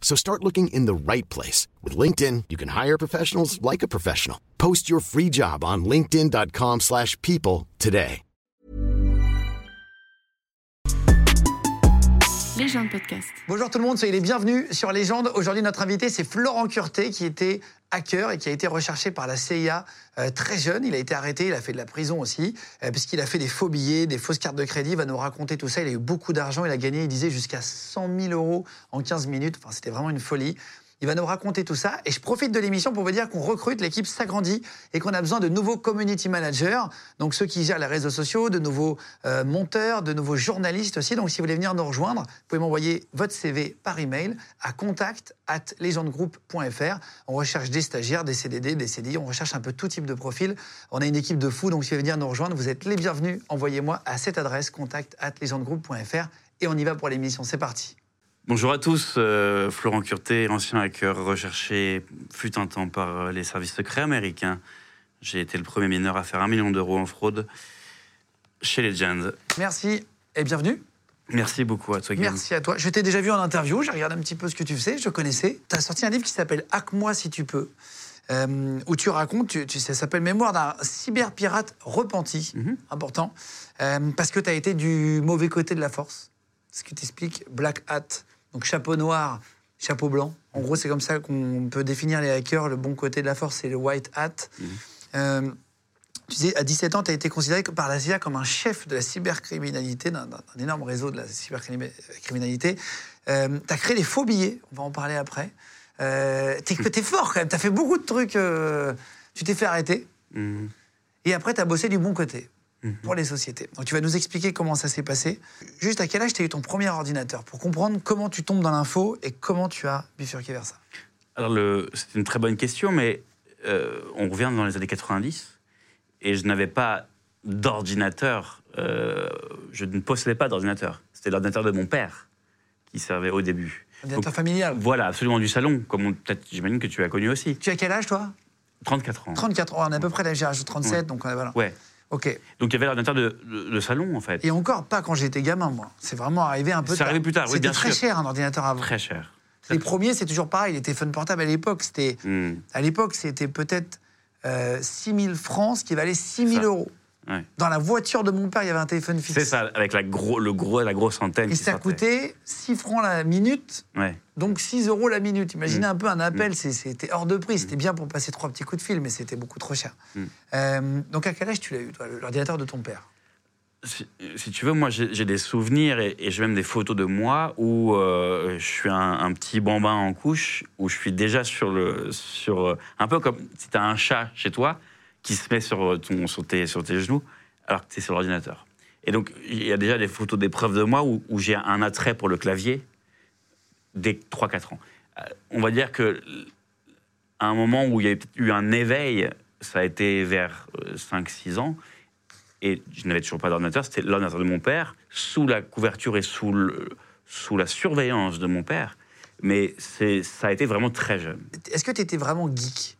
So start looking in the right place. With LinkedIn, you can hire professionals like a professional. Post your free job on linkedin.com/people slash people today. Légende podcast. Bonjour tout le monde, soyez les bienvenus sur Légende. Aujourd'hui, notre invité, c'est Florent Curté, qui était hacker et qui a été recherché par la CIA euh, très jeune. Il a été arrêté, il a fait de la prison aussi, euh, puisqu'il a fait des faux billets, des fausses cartes de crédit. Il va nous raconter tout ça. Il a eu beaucoup d'argent. Il a gagné, il disait, jusqu'à 100 000 euros en 15 minutes. Enfin, c'était vraiment une folie. Il va nous raconter tout ça. Et je profite de l'émission pour vous dire qu'on recrute, l'équipe s'agrandit et qu'on a besoin de nouveaux community managers. Donc ceux qui gèrent les réseaux sociaux, de nouveaux euh, monteurs, de nouveaux journalistes aussi. Donc si vous voulez venir nous rejoindre, vous pouvez m'envoyer votre CV par email à contact at legendgroup.fr. On recherche des stagiaires, des CDD, des CDI. On recherche un peu tout type de profil. On a une équipe de fous. Donc si vous voulez venir nous rejoindre, vous êtes les bienvenus. Envoyez-moi à cette adresse contact at legendgroup.fr. Et on y va pour l'émission. C'est parti. Bonjour à tous, euh, Florent Curté, ancien hacker recherché fut un temps par les services secrets américains. J'ai été le premier mineur à faire un million d'euros en fraude chez Legend. Merci et bienvenue. Merci beaucoup à toi, Guillaume. Merci à toi. Je t'ai déjà vu en interview, j'ai regardé un petit peu ce que tu faisais, je connaissais. Tu as sorti un livre qui s'appelle Hack-moi si tu peux, euh, où tu racontes, tu, tu- ça s'appelle Mémoire d'un cyberpirate repenti, Mhm. important, euh, parce que tu as été du mauvais côté de la force. Ce que t'expliques, Black Hat, donc chapeau noir, chapeau blanc. En gros, c'est comme ça qu'on peut définir les hackers. Le bon côté de la force, c'est le White Hat. Euh, tu sais, à 17 ans, tu as été considéré par la CIA comme un chef de la cybercriminalité, d'un énorme réseau de la cybercriminalité. Euh, tu as créé des faux billets, on va en parler après. Euh, t'es es fort quand même, tu as fait beaucoup de trucs. euh, tu t'es fait arrêter, Mhm. et après, tu as bossé du bon côté pour les sociétés. Donc, tu vas nous expliquer comment ça s'est passé. Juste à quel âge tu as eu ton premier ordinateur pour comprendre comment tu tombes dans l'info et comment tu as bifurqué vers ça? Alors, c'est une très bonne question, mais euh, on revient dans les années 90 et je n'avais pas d'ordinateur. euh, je ne possédais pas d'ordinateur. C'était l'ordinateur de mon père qui servait au début. Ordinateur Donc, familial. Voilà, absolument du salon, comme peut-être j'imagine que tu as connu aussi. Tu as quel âge, toi? 34 ans. 34 ans, on est à peu près l'âge de 37, donc euh, voilà. Ouais. Ok. Donc il y avait l'ordinateur de, de- de salon, en fait. Et encore pas quand j'étais gamin, moi. C'est vraiment arrivé un peu C'est tard. arrivé plus tard, oui, C'était très sûr. cher un ordinateur avant. Très cher. Les premiers, c'est toujours pareil. Les téléphones portables à l'époque, c'était Hmm. à l'époque, c'était peut-être euh, 6 000 francs, ce qui valait 6 000 Ça. euros. Ouais. Dans la voiture de mon père, il y avait un téléphone fixe. C'est ça, avec la, gros, le gros, la grosse antenne. Et ça sortait. coûtait 6 francs la minute, Ouais. donc 6 euros la minute. Imaginez Mm. un peu un appel, c'est- c'était hors de prix. C'était bien pour passer trois petits coups de fil, mais c'était beaucoup trop cher. Mm. Euh, donc à quel âge tu l'as eu, toi, l'ordinateur de ton père? Si, si tu veux, moi, j'ai des souvenirs et, et j'ai même des photos de moi où euh, je suis un, un petit bambin en couche, où je suis déjà sur le. Sur, euh, un peu comme si tu as un chat chez toi qui se met sur, ton, sur, tes, sur tes genoux alors que tu es sur l'ordinateur. Et donc, il y a déjà des photos d'épreuves de moi où, j'ai un attrait pour le clavier dès 3-4 ans. Euh, on va dire que à un moment où il y a eu un éveil, ça a été vers 5-6 ans, et je n'avais toujours pas d'ordinateur, c'était l'ordinateur de mon père, sous la couverture et sous, le- sous la surveillance de mon père. Mais ça a été vraiment très jeune. Est-ce que tu étais vraiment geek?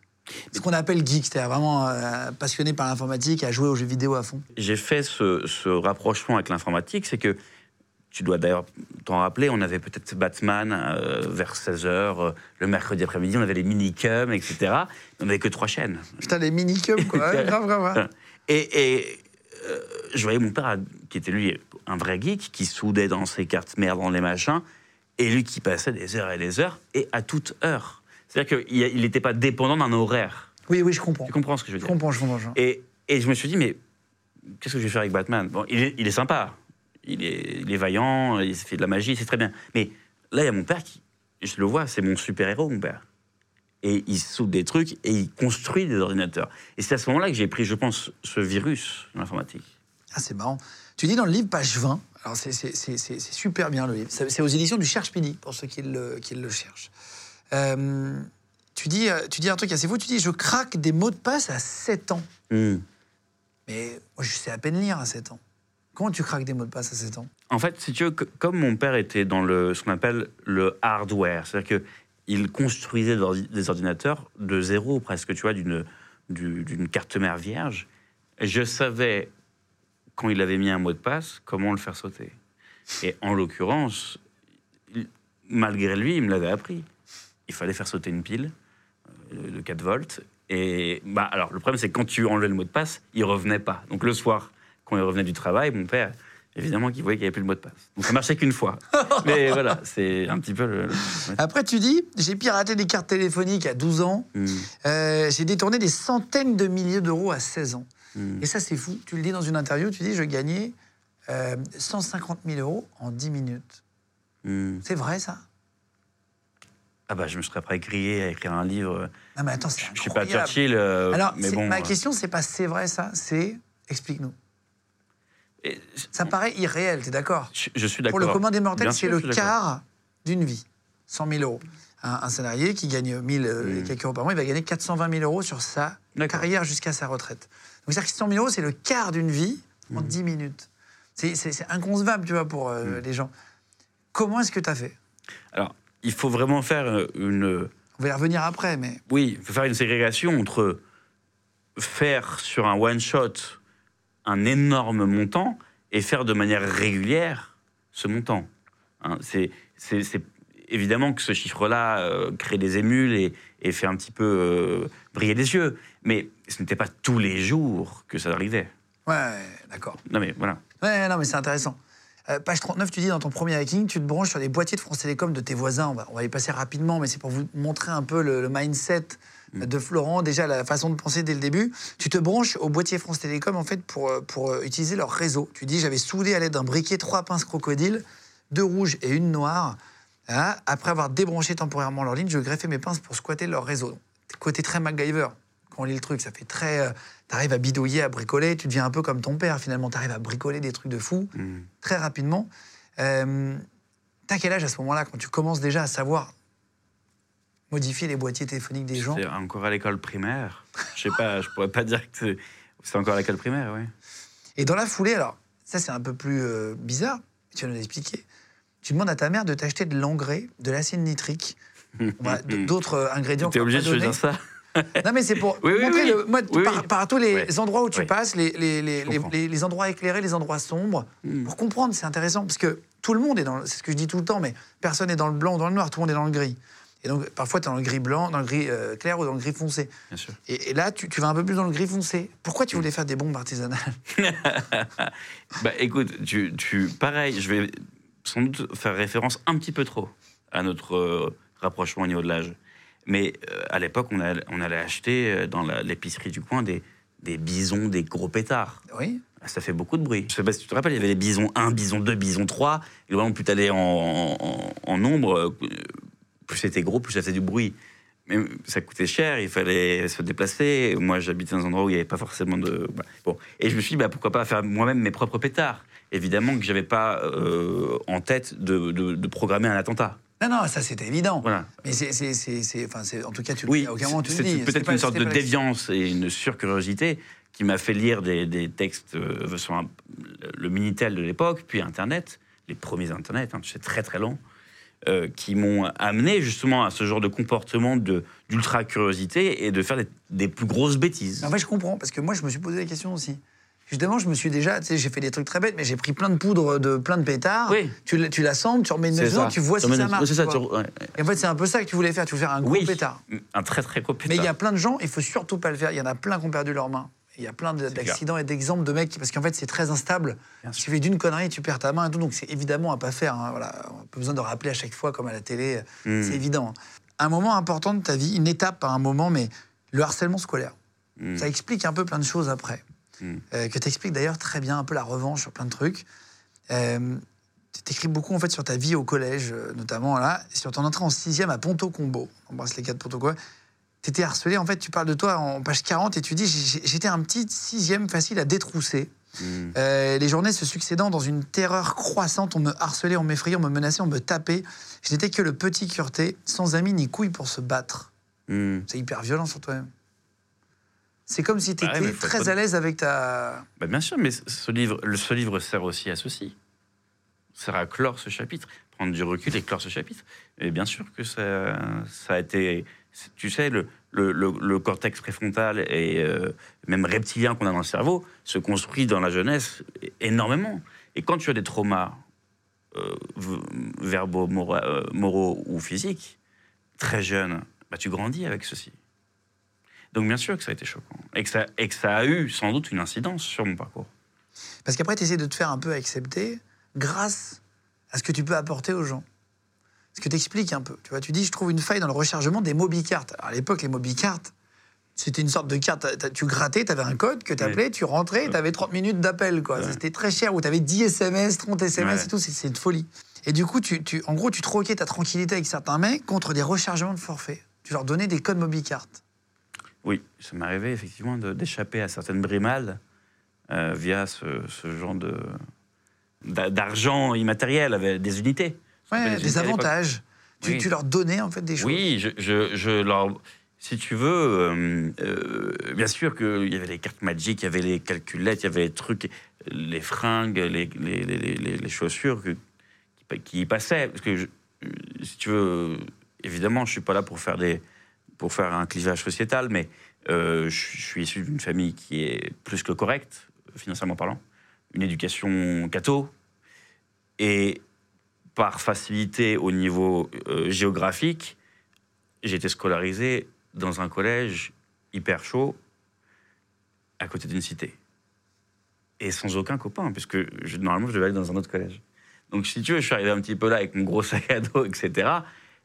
Ce qu'on appelle geek, c'est-à-dire vraiment euh, passionné par l'informatique, à jouer aux jeux vidéo à fond. J'ai fait ce, ce rapprochement avec l'informatique, c'est que tu dois d'ailleurs t'en rappeler, on avait peut-être Batman euh, vers 16h, le mercredi après-midi, on avait les minicums, etc. On n'avait que trois chaînes. Putain, les minicums, quoi. Ouais, grave, grave, grave. Et, et, euh, je voyais mon père, qui était lui un vrai geek, qui soudait dans ses cartes mères, dans les machins, et lui qui passait des heures et des heures, et à toute heure. C'est-à-dire qu'il n'était pas dépendant d'un horaire. Oui, oui, je comprends. Tu comprends ce que je veux Je dire comprends, je comprends. je comprends. et, et je me suis dit, mais qu'est-ce que je vais faire avec Batman? Bon, il est, il est sympa, il est, il est vaillant, il fait de la magie, c'est très bien. Mais là, il y a mon père qui, je le vois, c'est mon super-héros, mon père. Et il soude des trucs et il construit des ordinateurs. Et c'est à ce moment-là que j'ai pris, je pense, ce virus de l'informatique. Ah, c'est marrant. Tu dis dans le livre, page 20, alors c'est- super bien le livre, c'est c'est aux éditions du Cherche Midi, pour ceux qui le, qui le cherchent. Euh, tu, dis, euh, tu dis un truc assez fou, tu dis je craque des mots de passe à 7 ans. Hmm. Mais moi, je sais à peine lire à 7 ans. Comment tu craques des mots de passe à 7 ans? En fait, si tu veux, comme mon père était dans le, ce qu'on appelle le hardware, c'est-à-dire qu'il construisait des ordi- des ordinateurs de zéro presque, tu vois, d'une du- d'une carte mère vierge, je savais, quand il avait mis un mot de passe, comment le faire sauter. Et en l'occurrence, malgré lui, il me l'avait appris. Il fallait faire sauter une pile euh, de 4 volts. Et bah, alors, le problème, c'est que quand tu enlevais le mot de passe, il revenait pas. Donc le soir, quand il revenait du travail, mon père, évidemment, qu'il voyait qu'il n'y avait plus le mot de passe. Donc ça marchait qu'une fois. Mais voilà, c'est un petit peu le. Après, tu dis j'ai piraté des cartes téléphoniques à 12 ans. Hmm, Euh, j'ai détourné des centaines de milliers d'euros à 16 ans. hmm. Et ça, c'est fou. Tu le dis dans une interview, tu dis je gagnais euh, 150 000 euros en 10 minutes. Hmm. C'est vrai, ça? Ah bah, je me serais prêt grillé à écrire un livre. Non, mais attends, c'est Je suis pas. Churchill, euh, Alors, mais c'est- bon. ma euh, question, c'est pas c'est vrai, ça, c'est explique-nous. et- Ça paraît irréel, t'es d'accord? Je, je suis Pour d'accord. le commun des mortels, c'est le quart d'une vie. 100 000 euros. Un, un salarié qui gagne 1000 euh, et Mm. quelques euros par mois, il va gagner 420 000 euros sur sa carrière jusqu'à sa retraite. Donc, c'est-à-dire que 100 000 euros, c'est le quart d'une vie en Mm. 10 minutes. C'est- inconcevable, tu vois, pour euh, les gens. Comment est-ce que tu as fait? Alors, il faut vraiment faire euh, une. On va y revenir après, mais Oui, il faut faire une ségrégation entre faire sur un one-shot un énorme montant et faire de manière régulière ce montant. Hein, c'est, c'est- c'est- évidemment que ce chiffre-là euh, crée des émules et, et fait un petit peu euh, briller les yeux, mais ce n'était pas tous les jours que ça arrivait. ouais, d'accord. Non mais voilà. Ouais, non, mais c'est intéressant. Euh, page 39, tu dis dans ton premier hacking, tu te branches sur les boîtiers de France Télécom de tes voisins. On va, on va y passer rapidement, mais c'est pour vous montrer un peu le, le mindset de Florent, déjà la façon de penser dès le début. Tu te branches au boîtier France Télécom en fait pour, euh, pour euh, utiliser leur réseau. Tu dis j'avais soudé à l'aide d'un briquet trois pinces crocodiles, deux rouges et une noire. Hein, après avoir débranché temporairement leur ligne, je greffais mes pinces pour squatter leur réseau. Donc, côté très MacGyver. Quand on lit le truc, ça fait très. euh, T'arrives à bidouiller, à bricoler, tu deviens un peu comme ton père finalement. T'arrives à bricoler des trucs de fou Mm. très rapidement. Euh, T'as quel âge à ce moment-là quand tu commences déjà à savoir modifier les boîtiers téléphoniques des gens? Encore à l'école primaire. Je sais pas, je pourrais pas dire que c'est- encore à l'école primaire, oui. Et dans la foulée, alors, ça c'est un peu plus euh, bizarre, tu vas nous l'expliquer. Tu demandes à ta mère de t'acheter de l'engrais, de l'acide nitrique, d'autres euh, ingrédients. T'es obligé de choisir ça Non, mais c'est pour Oui, montrer oui. le Oui, par, tous les endroits où tu passes, les, les, les, endroits éclairés, les endroits sombres, Mm. pour comprendre, c'est intéressant, parce que tout le monde est dans, le- c'est ce que je dis tout le temps, mais personne n'est dans le blanc ou dans le noir, tout le monde est dans le gris. Et donc, parfois, tu es dans le gris blanc, dans le gris euh, clair ou dans le gris foncé. Bien sûr. Et, et là, tu, tu vas un peu plus dans le gris foncé. Pourquoi tu voulais faire des bombes artisanales? Bah écoute, tu, tu, pareil, je vais sans doute faire référence un petit peu trop à notre euh, rapprochement au niveau de l'âge. Mais euh, à l'époque, on, allait- on allait acheter euh, dans l'épicerie du coin des, des bisons, des gros pétards. Oui. Ça fait beaucoup de bruit. Je sais pas si tu te rappelles, il y avait les bisons 1, bison 2, bison 3. Et vraiment, plus t'allais en, en, en nombre, euh, plus c'était gros, plus ça faisait du bruit. Mais ça coûtait cher, il fallait se déplacer. Moi, j'habitais dans un endroit où il n'y avait pas forcément de. voilà. Bon. Et je me suis dit, bah, pourquoi pas faire moi-même mes propres pétards? Évidemment que je n'avais pas euh, en tête de, de- de programmer un attentat. Non, non, ça c'était évident. Voilà. Mais c'est, enfin, en tout cas, tu Oui, à aucun moment tu le c'est dis. peut-être une sorte de déviance et une surcuriosité qui m'a fait lire des, des textes euh, sur un- le Minitel de l'époque, puis Internet, les premiers Internet, hein, c'est très très long, euh, qui m'ont amené justement à ce genre de comportement de- d'ultra-curiosité et de faire des, des plus grosses bêtises. En fait, je comprends, parce que moi, je me suis posé la question aussi. Justement, je me suis déjà, tu sais, j'ai fait des trucs très bêtes, mais j'ai pris plein de poudre de plein de pétards. Oui. Tu, tu l'assembles, tu remets une maison, tu vois si ça marche. C'est ça, tu tu- ouais. Et en fait, c'est un peu ça que tu voulais faire. Tu voulais faire un gros Oui, pétard. un très très gros pétard. Mais il y a plein de gens, il faut surtout pas le faire. Il y en a plein qui ont perdu leurs mains. Il y a plein d'accidents et d'exemples de mecs, qui- parce qu'en fait, c'est très instable. Il sûr. suffit d'une connerie, tu perds ta main et tout. Donc, c'est évidemment à pas faire. hein, Voilà. On n'a pas besoin de rappeler à chaque fois, comme à la télé. Mm. C'est évident. Un moment important de ta vie, une étape à un moment, mais le harcèlement scolaire. Mm. Ça explique un peu plein de choses après. Mm. Euh, que tu expliques d'ailleurs très bien, un peu la revanche sur plein de trucs. Euh, tu écris beaucoup en fait sur ta vie au collège, euh, notamment là, sur ton entrée en sixième à Ponto Combo. On embrasse les gars de Ponto Combo. Tu étais harcelé, en fait, tu parles de toi en page 40 et tu dis J'étais un petit sixième facile à détrousser. Euh, les journées se succédant dans une terreur croissante, on me harcelait, on m'effrayait, on me menaçait, on me tapait. Je n'étais que le petit curté, sans amis ni couilles pour se battre. Hmm. C'est hyper violent sur toi-même. C'est comme si tu ouais, étais très pas- à l'aise avec ta. Bah, bien sûr, mais ce livre, ce livre sert aussi à ceci. Sert à clore ce chapitre, prendre du recul et clore ce chapitre. Et bien sûr que ça, ça a été. Tu sais, le, le, le- le cortex préfrontal et euh, même reptilien qu'on a dans le cerveau se construit dans la jeunesse énormément. Et quand tu as des traumas euh, verbaux, moraux, euh, moraux ou physiques, très jeune, bah, tu grandis avec ceci. Donc bien sûr que ça a été choquant. Et que ça, et que ça a eu sans doute une incidence sur mon parcours. Parce qu'après, tu essaies de te faire un peu accepter grâce à ce que tu peux apporter aux gens. Ce que tu expliques un peu. Tu vois, tu dis, je trouve une faille dans le rechargement des mobicartes. À l'époque, les mobicartes, c'était une sorte de carte. Tu grattais, tu avais un code que tu appelais, tu rentrais, tu avais 30 minutes d'appel. quoi. Ouais. C'était très cher, où tu avais 10 SMS, 30 SMS Ouais. et tout. C'est c'est une folie. Et du coup, tu, tu- en gros, tu troquais ta tranquillité avec certains mecs contre des rechargements de forfait. Tu leur donnais des codes mobicartes. Oui, ça m'est arrivé effectivement d'échapper à certaines brimades euh, via ce, ce genre de d'argent immatériel avec des unités. Ouais, des avantages. Tu, Oui. tu leur donnais en fait des choses. Oui, je, je, je leur. Si tu veux, euh, euh, bien sûr qu'il y avait les cartes magiques, il y avait les calculettes, il y avait les trucs, les fringues, les, les, les, les- les chaussures que- qui, qui y passaient. Parce que, je- si tu veux, évidemment, je suis pas là pour faire, des, pour faire un clivage sociétal, mais euh, je, suis issu d'une famille qui est plus que correcte, financièrement parlant. Une éducation catho. Et par facilité au niveau euh, géographique, j'ai été scolarisé dans un collège hyper chaud, à côté d'une cité. Et sans aucun copain, puisque je- normalement, je devais aller dans un autre collège. Donc, si tu veux, je suis arrivé un petit peu là avec mon gros sac à dos, etc.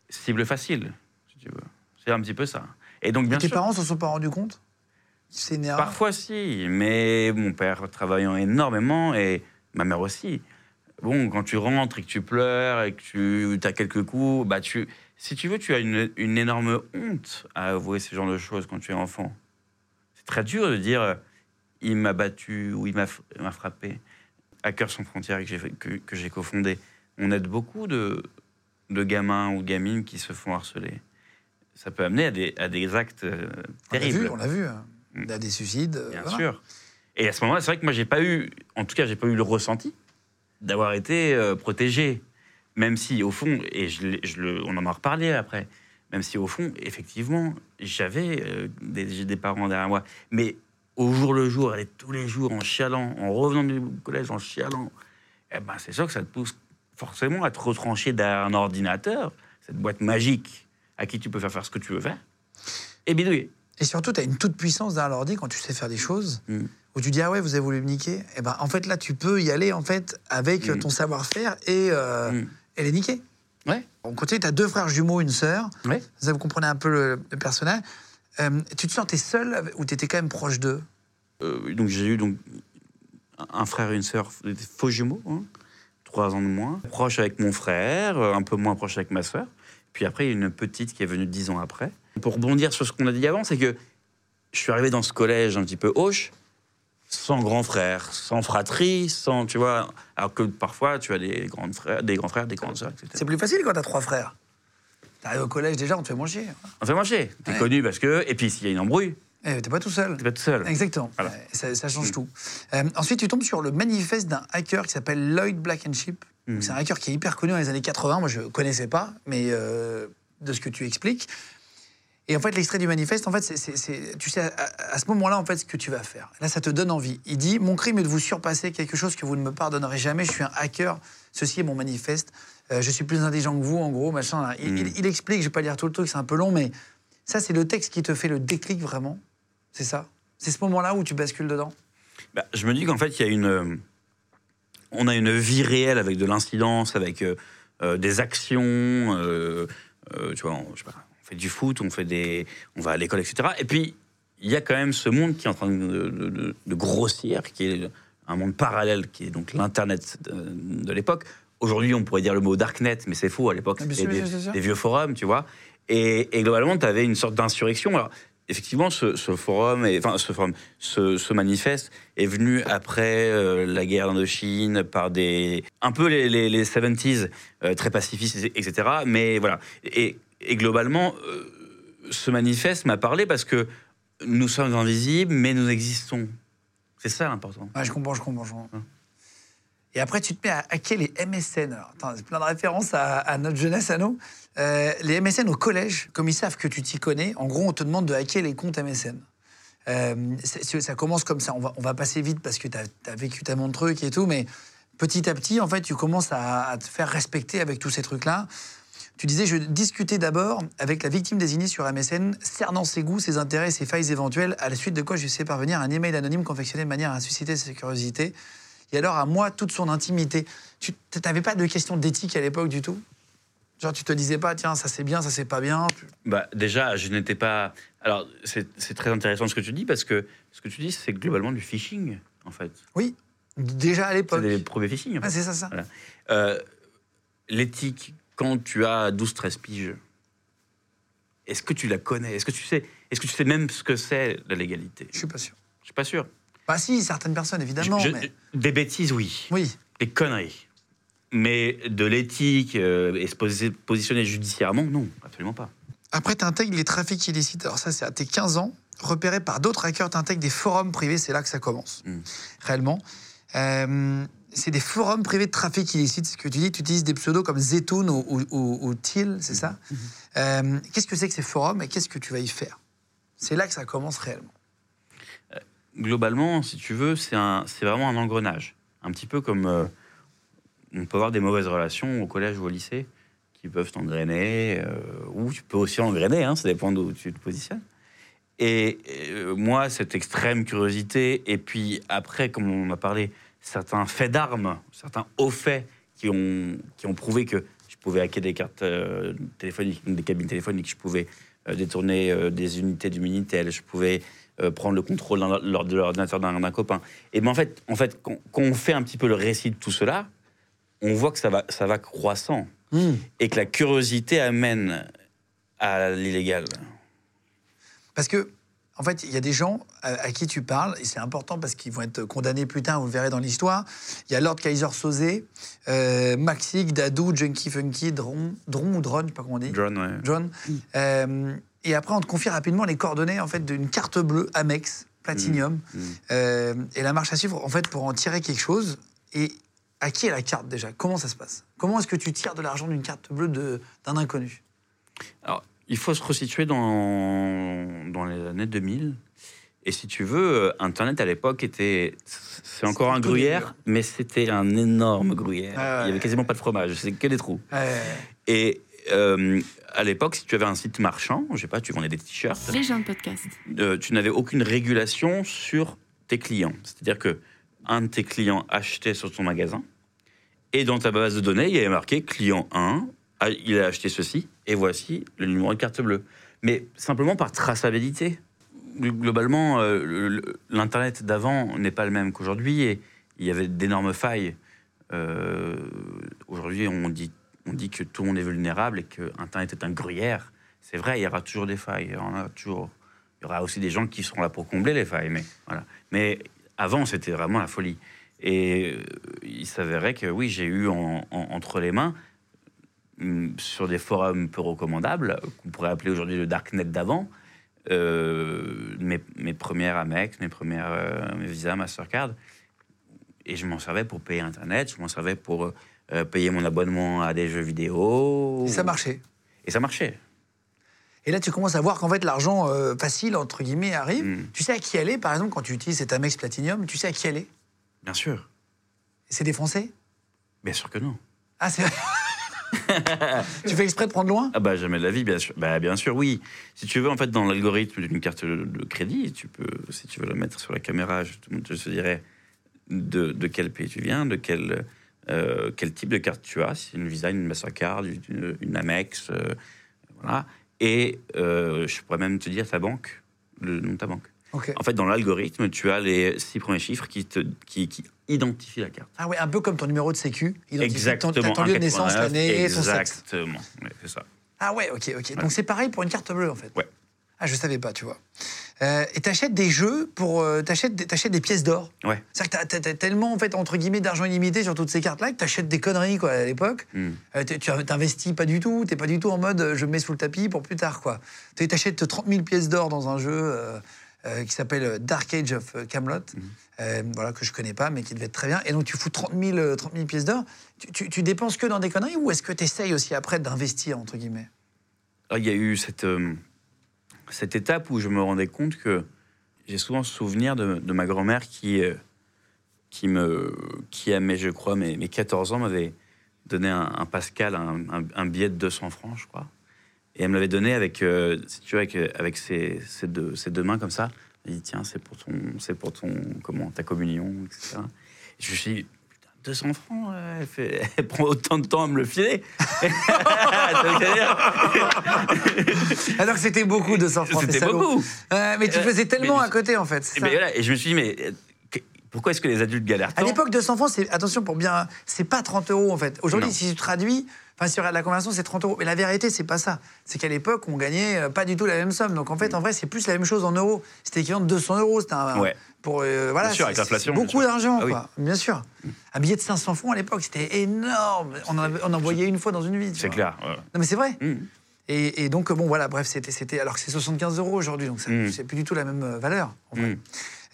Cible facile, si tu veux. C'est un petit peu ça. Et donc, bien Et tes sûr, parents s'en sont pas rendus compte? Parfois, si, mais mon père travaillant énormément et ma mère aussi. Bon, quand tu rentres et que tu pleures et que tu as quelques coups, bah tu, si tu veux, tu as une, une énorme honte à avouer ce genre de choses quand tu es enfant. C'est très dur de dire euh, il m'a battu ou il m'a frappé. Hackers sans frontières que j'ai que, que cofondé, on aide beaucoup de, de gamins ou gamines qui se font harceler. Ça peut amener à des, à des actes euh, On l'a terribles. vu, on l'a vu. a des suicides. euh, Bien voilà. sûr. Et à ce moment-là, c'est vrai que moi, j'ai pas eu, en tout cas, j'ai pas eu le ressenti d'avoir été euh, protégé. Même si, au fond, et je, l'ai- je le, on en a reparlé après, même si, au fond, effectivement, j'avais euh, des parents derrière moi. Mais au jour le jour, aller tous les jours en chialant, en revenant du collège en chialant, eh ben, c'est sûr que ça te pousse forcément à te retrancher derrière un ordinateur, cette boîte magique à qui tu peux faire faire ce que tu veux faire, et bidouiller. Et surtout, tu as une toute puissance derrière l'ordi quand tu sais faire des choses. Mm. Où tu dis, ah ouais, vous avez voulu me niquer. Et ben, en fait, là, tu peux y aller en fait avec Mm. ton savoir-faire et, euh, Mm. et les niquer. Ouais. On continue, tu as deux frères jumeaux, une sœur. Ouais. Vous comprenez un peu le, le personnage. Euh, tu te sentais seul ou tu étais quand même proche d'eux? Euh, donc j'ai eu donc un frère et une sœur, des faux jumeaux, hein, trois ans de moins. Proche avec mon frère, un peu moins proche avec ma sœur. Puis après, il y a une petite qui est venue dix ans après. Pour rebondir sur ce qu'on a dit avant, c'est que je suis arrivé dans ce collège un petit peu hoche, sans grand frère, sans fratrie, sans, tu vois, alors que parfois tu as des grands frères, des grands frères, des grandes sœurs, etc. C'est plus facile quand tu as trois frères. T'arrives au collège déjà, on te fait manger. On fait manger. T'es Ouais. connu parce que, et puis s'il y a une embrouille, Eh, t'es pas tout seul. t'es pas tout seul. Exactement. Voilà. Ça, ça change tout. Euh, ensuite, tu tombes sur le manifeste d'un hacker qui s'appelle Lloyd Blankenship. Mhm. C'est un hacker qui est hyper connu dans les années 80. Moi, je ne connaissais pas, mais euh, de ce que tu expliques. Et en fait, l'extrait du manifeste, en fait, c'est- tu sais à, ce moment-là, en fait, ce que tu vas faire. Là, ça te donne envie. Il dit Mon crime est de vous surpasser quelque chose que vous ne me pardonnerez jamais. Je suis un hacker. Ceci est mon manifeste. Euh, je suis plus intelligent que vous, en gros, machin. Il, Mhm. il- il explique, je vais pas lire tout le truc, c'est un peu long, mais ça, c'est le texte qui te fait le déclic vraiment. C'est ça C'est ce moment-là où tu bascules dedans Bah, je me dis qu'en fait, il y a une. On a une vie réelle avec de l'incidence, avec euh, euh, des actions. euh, tu vois, on, je sais pas, on fait du foot, on, fait des, on va à l'école, etc. Et puis, il y a quand même ce monde qui est en train de, de- de- de grossir, qui est un monde parallèle, qui est donc l'Internet de, l'époque. Aujourd'hui, on pourrait dire le mot Darknet, mais c'est faux. À l'époque, Ah, c'était des, vieux forums, tu vois. Et, et globalement, tu avais une sorte d'insurrection. Alors, effectivement, ce, ce forum, est, enfin, ce forum, ce, ce manifeste est venu après euh, la guerre d'Indochine par des, un peu les, les, les 70s, euh, très pacifistes, etc. Mais voilà. Et, et globalement, euh, ce manifeste m'a parlé parce que nous sommes invisibles, mais nous existons. C'est ça l'important. Ouais, je comprends, je comprends, je comprends. Hum. Et après, tu te mets à hacker les MSN. Alors, attends, c'est plein de références à, à notre jeunesse, à nous. Euh, les MSN au collège, comme ils savent que tu t'y connais, en gros, on te demande de hacker les comptes MSN. Euh, ça commence comme ça. On va, passer vite parce que tu as, vécu tellement de trucs et tout, mais petit à petit, en fait, tu commences à, à te faire respecter avec tous ces trucs-là. Tu disais, je discutais d'abord avec la victime désignée sur MSN, cernant ses goûts, ses intérêts, ses failles éventuelles, à la suite de quoi je sais parvenir un email anonyme confectionné de manière à susciter sa curiosité. Et alors, à moi, toute son intimité. Tu n'avais pas de question d'éthique à l'époque du tout? Genre, tu te disais pas, tiens, ça c'est bien, ça c'est pas bien. Bah, déjà, je n'étais pas. Alors, c'est c'est très intéressant ce que tu dis parce que ce que tu dis, c'est globalement du phishing, en fait. Oui, déjà à C'est l'époque. des premiers phishing. en fait. Ah, c'est ça, ça. Voilà. Euh, L'éthique, quand tu as 12-13 piges, est-ce que tu la connais? Est-ce que tu sais Est-ce que tu sais même ce que c'est la légalité? Je suis pas sûr. Je suis pas sûr. Bah si, certaines personnes, évidemment. Je- mais... Des bêtises, oui. Oui. Des conneries. Mais de l'éthique euh, et se posi- positionner judiciairement, non, absolument pas. Après, tu intègres les trafics illicites. Alors ça, c'est à tes 15 ans. Repéré par d'autres hackers, tu intègres des forums privés. C'est là que ça commence, Mm. réellement. Euh, c'est des forums privés de trafic illicite. Ce que tu dis, tu utilises des pseudos comme Zetoun ou, ou, ou- ou Thiel, c'est ça? Euh, Qu'est-ce que c'est que ces forums et qu'est-ce que tu vas y faire? C'est là que ça commence réellement. Globalement, si tu veux, c'est vraiment un engrenage. Un petit peu comme euh, on peut avoir des mauvaises relations au collège ou au lycée qui peuvent t'engrainer, euh, ou tu peux aussi engrainer, hein, ça dépend d'où tu te positionnes. Et euh, moi, cette extrême curiosité, et puis après, comme on a parlé, certains faits d'armes, certains hauts faits qui ont, prouvé que je pouvais hacker des cartes téléphoniques, des cabines téléphoniques, je pouvais détourner des unités du Minitel, je pouvais euh, prendre le contrôle lors de l'ordinateur d'un copain. Et ben en fait, en fait quand, quand on fait un petit peu le récit de tout cela, on voit que ça va, ça va croissant et que la curiosité amène à l'illégal. Parce que, en fait, il y a des gens à, à qui tu parles, et c'est important parce qu'ils vont être condamnés plus tard, vous le verrez dans l'histoire. Il y a Lord Kaiser Sosé, euh, Maxig, Dadou, Junkie Funky, Dron, Dron ou Dron, je sais pas comment on dit. John, ouais. John. Euh, et après, on te confie rapidement les coordonnées en fait d'une carte bleue Amex Platinum Mm. Euh, et la marche à suivre en fait pour en tirer quelque chose. Et à qui est la carte déjà? Comment ça se passe? Comment est-ce que tu tires de l'argent d'une carte bleue d'un inconnu? Alors, il faut se resituer dans, dans les années 2000. Et si tu veux, euh, Internet à l'époque était. C'est encore un gruyère, mais c'était un énorme gruyère. Ah ouais. Il y avait quasiment pas de fromage, c'était que des trous. Et euh, à l'époque, si tu avais un site marchand, je sais pas, tu vendais des t-shirts, Les gens de podcast. euh, tu n'avais aucune régulation sur tes clients. C'est-à-dire que un de tes clients achetait sur ton magasin, et dans ta base de données, il y avait marqué client 1, a- il a acheté ceci, et voici le numéro de carte bleue. Mais simplement par traçabilité. Globalement, euh, l'Internet d'avant n'est pas le même qu'aujourd'hui, et il y avait d'énormes failles. Euh, aujourd'hui, on dit, on dit que tout le monde est vulnérable et que Internet est un gruyère. C'est vrai, il y aura toujours des failles. Il y, en a toujours. il y aura aussi des gens qui seront là pour combler les failles. Mais, voilà. mais avant, c'était vraiment la folie. Et euh, il s'avérait que oui, j'ai eu en- en- entre les mains, hum, sur des forums peu recommandables, qu'on pourrait appeler aujourd'hui le Darknet d'avant, euh, mes, premières Amex, mes premières euh, Visa, Mastercard. Et je m'en servais pour payer Internet, je m'en servais pour euh, payer mon abonnement à des jeux vidéo. et ça marchait. Et ça marchait. Et là, tu commences à voir qu'en fait, l'argent euh, facile, entre guillemets, arrive. Mm. Tu sais à qui est, par exemple, quand tu utilises cet Amex Platinum, tu sais à qui est Bien sûr. C'est des Français? Bien sûr que non. Ah, c'est Tu fais exprès de prendre loin? Ah bah jamais de la vie, bien sûr. Bah bien sûr, oui. Si tu veux, en fait, dans l'algorithme d'une carte de de crédit, tu peux, si tu veux la mettre sur la caméra, je te, je te dirais de, de quel pays tu viens, de quel, euh, quel type de carte tu as, si c'est une Visa, une Mastercard, une, une Amex, euh, voilà. Et euh, je pourrais même te dire ta banque, le nom de ta banque. Ok. En fait, dans l'algorithme, tu as les six premiers chiffres qui, te, qui, qui identifient la carte. Ah ouais, un peu comme ton numéro de sécu. Exactement. Ton, ton lieu de naissance, 1,89, l'année, ton sexe. Exactement. Ouais, c'est ça. Ah ouais, ok, ok. Donc c'est pareil pour une carte bleue, en fait. Ouais. Ah, je savais pas, tu vois. Euh, et t'achètes des jeux pour. euh, t'achètes, des- pièces d'or. Ouais. C'est-à-dire que t'as, tellement, en fait, entre guillemets, d'argent illimité sur toutes ces cartes-là que t'achètes des conneries, quoi, à l'époque. Hmm. Euh, tu t'investis pas du tout, t'es pas du tout en mode euh, je mets sous le tapis pour plus tard, quoi. Tu t'achètes 30 000 pièces d'or dans un jeu euh, qui s'appelle Dark Age of Camelot, euh, voilà, que je connais pas, mais qui devait être très bien. Et donc tu fous 30 000, euh, 30 000 pièces d'or. Tu, tu- tu dépenses que dans des conneries ou est-ce que tu essayes aussi après d'investir, entre guillemets? Ah, Il y a eu cette, cette étape où je me rendais compte que j'ai souvent souvenir de, ma grand-mère qui, euh, qui, me, qui, à mes, je crois, mes, mes 14 ans, m'avait donné un, Pascal, un, billet de 200 francs, je crois. Et elle me l'avait donné avec, euh, tu veux, avec, euh, avec ses, ses deux, ses deux mains comme ça. Elle dit, tiens, c'est pour, ton, c'est pour ton, comment, ta communion, etc. Et je suis 200 francs, euh, elle, fait, elle prend autant de temps à me le filer. Alors que c'était beaucoup de 100 francs. C'était beaucoup. Mais tu Euh, faisais tellement mais- à côté, en fait. ça. ben voilà, et je me suis dit, mais euh, pourquoi est-ce que les adultes galèrent À l'époque, 200 francs, c'est attention pour bien, c'est pas 30 euros en fait. Aujourd'hui, si tu traduis, enfin si tu regardes la conversion, c'est 30 euros. Mais la vérité, c'est pas ça. C'est qu'à l'époque, on gagnait pas du tout la même somme. Donc en fait, en vrai, c'est plus la même chose en euros. C'était équivalent de 200 euros. C'était un, Ouais. Pour euh, voilà. Bien sûr, avec l'inflation, Beaucoup d'argent, Ah oui. Bien sûr. Un billet de 500 francs à l'époque, c'était énorme. On en, avait- on en voyait une fois dans une vie. C'est clair. ouais. Non mais c'est vrai. Mmh. Et, et donc bon voilà, bref, c'était alors que c'est 75 euros aujourd'hui, donc ça- Mm. c'est plus du tout la même euh, valeur. en vrai. Mmh.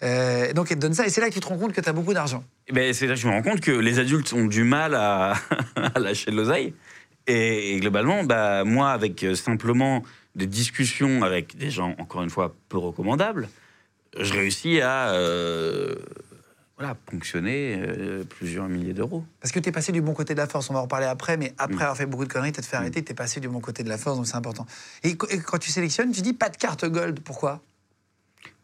Euh, donc elle te donne ça, et c'est là que tu te rends compte que tu as beaucoup d'argent. Eh ben, c'est là que je me rends compte que les adultes ont du mal à, à lâcher de l'oseille. Et, et globalement, bah, moi, avec euh, simplement des discussions avec des gens, encore une fois, peu recommandables, je réussis à euh, voilà, ponctionner euh, plusieurs milliers d'euros. Parce que tu es passé du bon côté de la force, on va en reparler après, mais après Mm. avoir fait beaucoup de conneries, tu te fait arrêter, tu es passé du bon côté de la force, donc c'est important. Et, qu- et quand tu sélectionnes, tu dis pas de carte gold, pourquoi?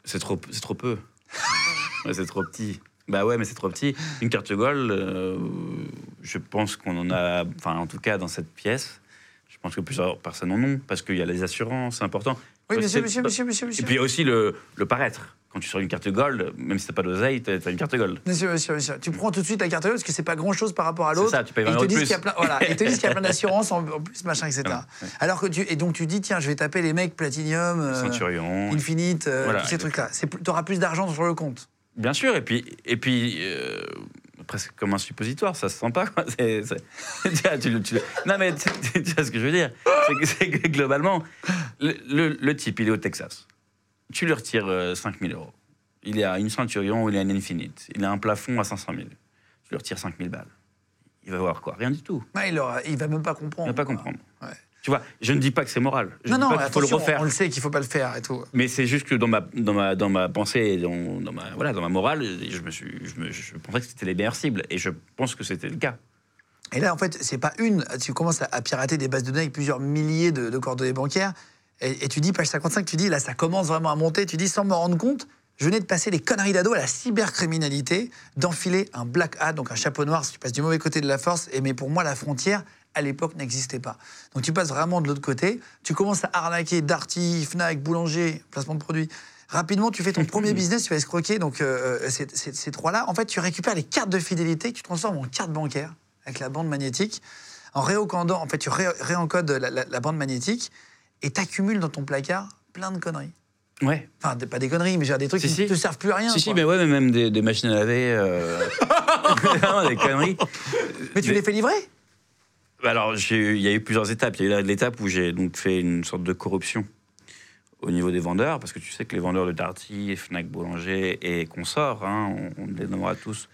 C'est trop, c'est trop peu. C'est trop petit. Bah ouais, mais c'est trop petit. Une carte gold, euh, je pense qu'on en a, enfin en tout cas dans cette pièce, je pense que plusieurs personnes en ont, parce qu'il y a les assurances, c'est important. Oui, monsieur, c'est- monsieur, monsieur, monsieur, Et monsieur. puis il y a aussi le, le paraître. Quand tu sors une carte gold, même si t'as pas d'oseille, t'as as une carte gold. Monsieur, monsieur, monsieur. Tu prends tout de suite la carte gold parce que c'est pas grand chose par rapport à C'est l'autre. ça, tu payes Et ils 20 te euros de plus. plein, voilà, et ils te disent qu'il y a plein d'assurances en, en plus, machin, etc. Ouais. Alors que tu, et donc tu dis, tiens, je vais taper les mecs Platinum, euh, Centurion. Infinite, euh, Voilà, tous ces trucs-là. Tu auras plus d'argent sur le compte. Bien sûr, et puis, et puis euh, presque comme un suppositoire, ça se sent pas. Quoi. C'est- c'est- tu vois, tu tu le- non, mais tu, tu- tu vois ce que je veux dire C'est que, que globalement, le, le- le type, il est au Texas. Tu lui retires 5 000 euros. Il a une Centurion ou il a une Infinite. Il a un plafond à 500 000. Tu lui retires 5 000 balles. Il va voir quoi? Rien du tout. Ouais, il, aura- il va même pas Il comprendre. va pas quoi. comprendre. Tu vois, je ne dis pas que c'est moral. Je Non, dis non, pas qu'il faut le refaire. on le sait qu'il faut pas le faire et tout. Mais c'est juste que dans ma, dans ma, dans ma pensée, et dans, dans ma, voilà, dans ma morale, je, me suis, je, me, je pensais que c'était les meilleures cibles. Et je pense que c'était le cas. Et là, en fait, c'est pas une. Tu commences à, à pirater des bases de données avec plusieurs milliers de, de coordonnées bancaires. Et, et tu dis, page 55, tu dis, là, ça commence vraiment à monter. Tu dis, sans me rendre compte, je venais de passer les conneries d'ado à la cybercriminalité, d'enfiler un black hat, donc un chapeau noir, si tu passes du mauvais côté de la force. Et mais pour moi, la frontière, à l'époque, n'existait pas. Donc tu passes vraiment de l'autre côté. Tu commences à arnaquer Darty, Fnac, Boulanger, placement de produits. Rapidement, tu fais ton premier business, tu vas escroquer donc euh, euh, ces, ces- ces trois-là. En fait, tu récupères les cartes de fidélité que tu transformes en carte bancaire avec la bande magnétique. En réencodant, en fait, tu ré- réencodes la, la- la bande magnétique et t'accumules dans ton placard plein de conneries. Ouais. Enfin, pas des conneries, mais j'ai des trucs Si, qui si. ne te servent plus à rien. Si, si, mais ouais, mais même des, des machines à laver. euh, Vraiment, des conneries. Mais tu les fais livrer? Alors, j'ai eu- il y a eu plusieurs étapes. Il y a eu l'étape où j'ai donc fait une sorte de corruption au niveau des vendeurs, parce que tu sais que les vendeurs de Darty, Fnac Boulanger et consorts, hein, on, on les nommera tous,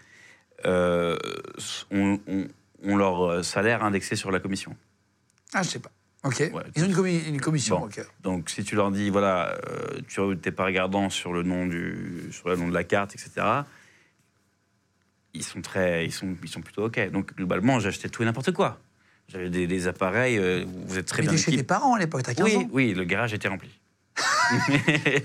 euh, ont, ont leur salaire indexé sur la commission. Ah, je sais pas. Ok. Ouais, Ils ont une, commi- une commission. Bon. ok. Donc, si tu leur dis, voilà, euh, tu n'es pas regardant sur le nom du, sur le nom de la carte, etc. Ils sont très, ils sont, ils sont plutôt ok. Donc, globalement, j'ai acheté tout et n'importe quoi. J'avais des, des appareils. euh, vous êtes très Mais bien chez tes parents à l'époque, t'as 15 Oui, ans. oui, le garage était rempli.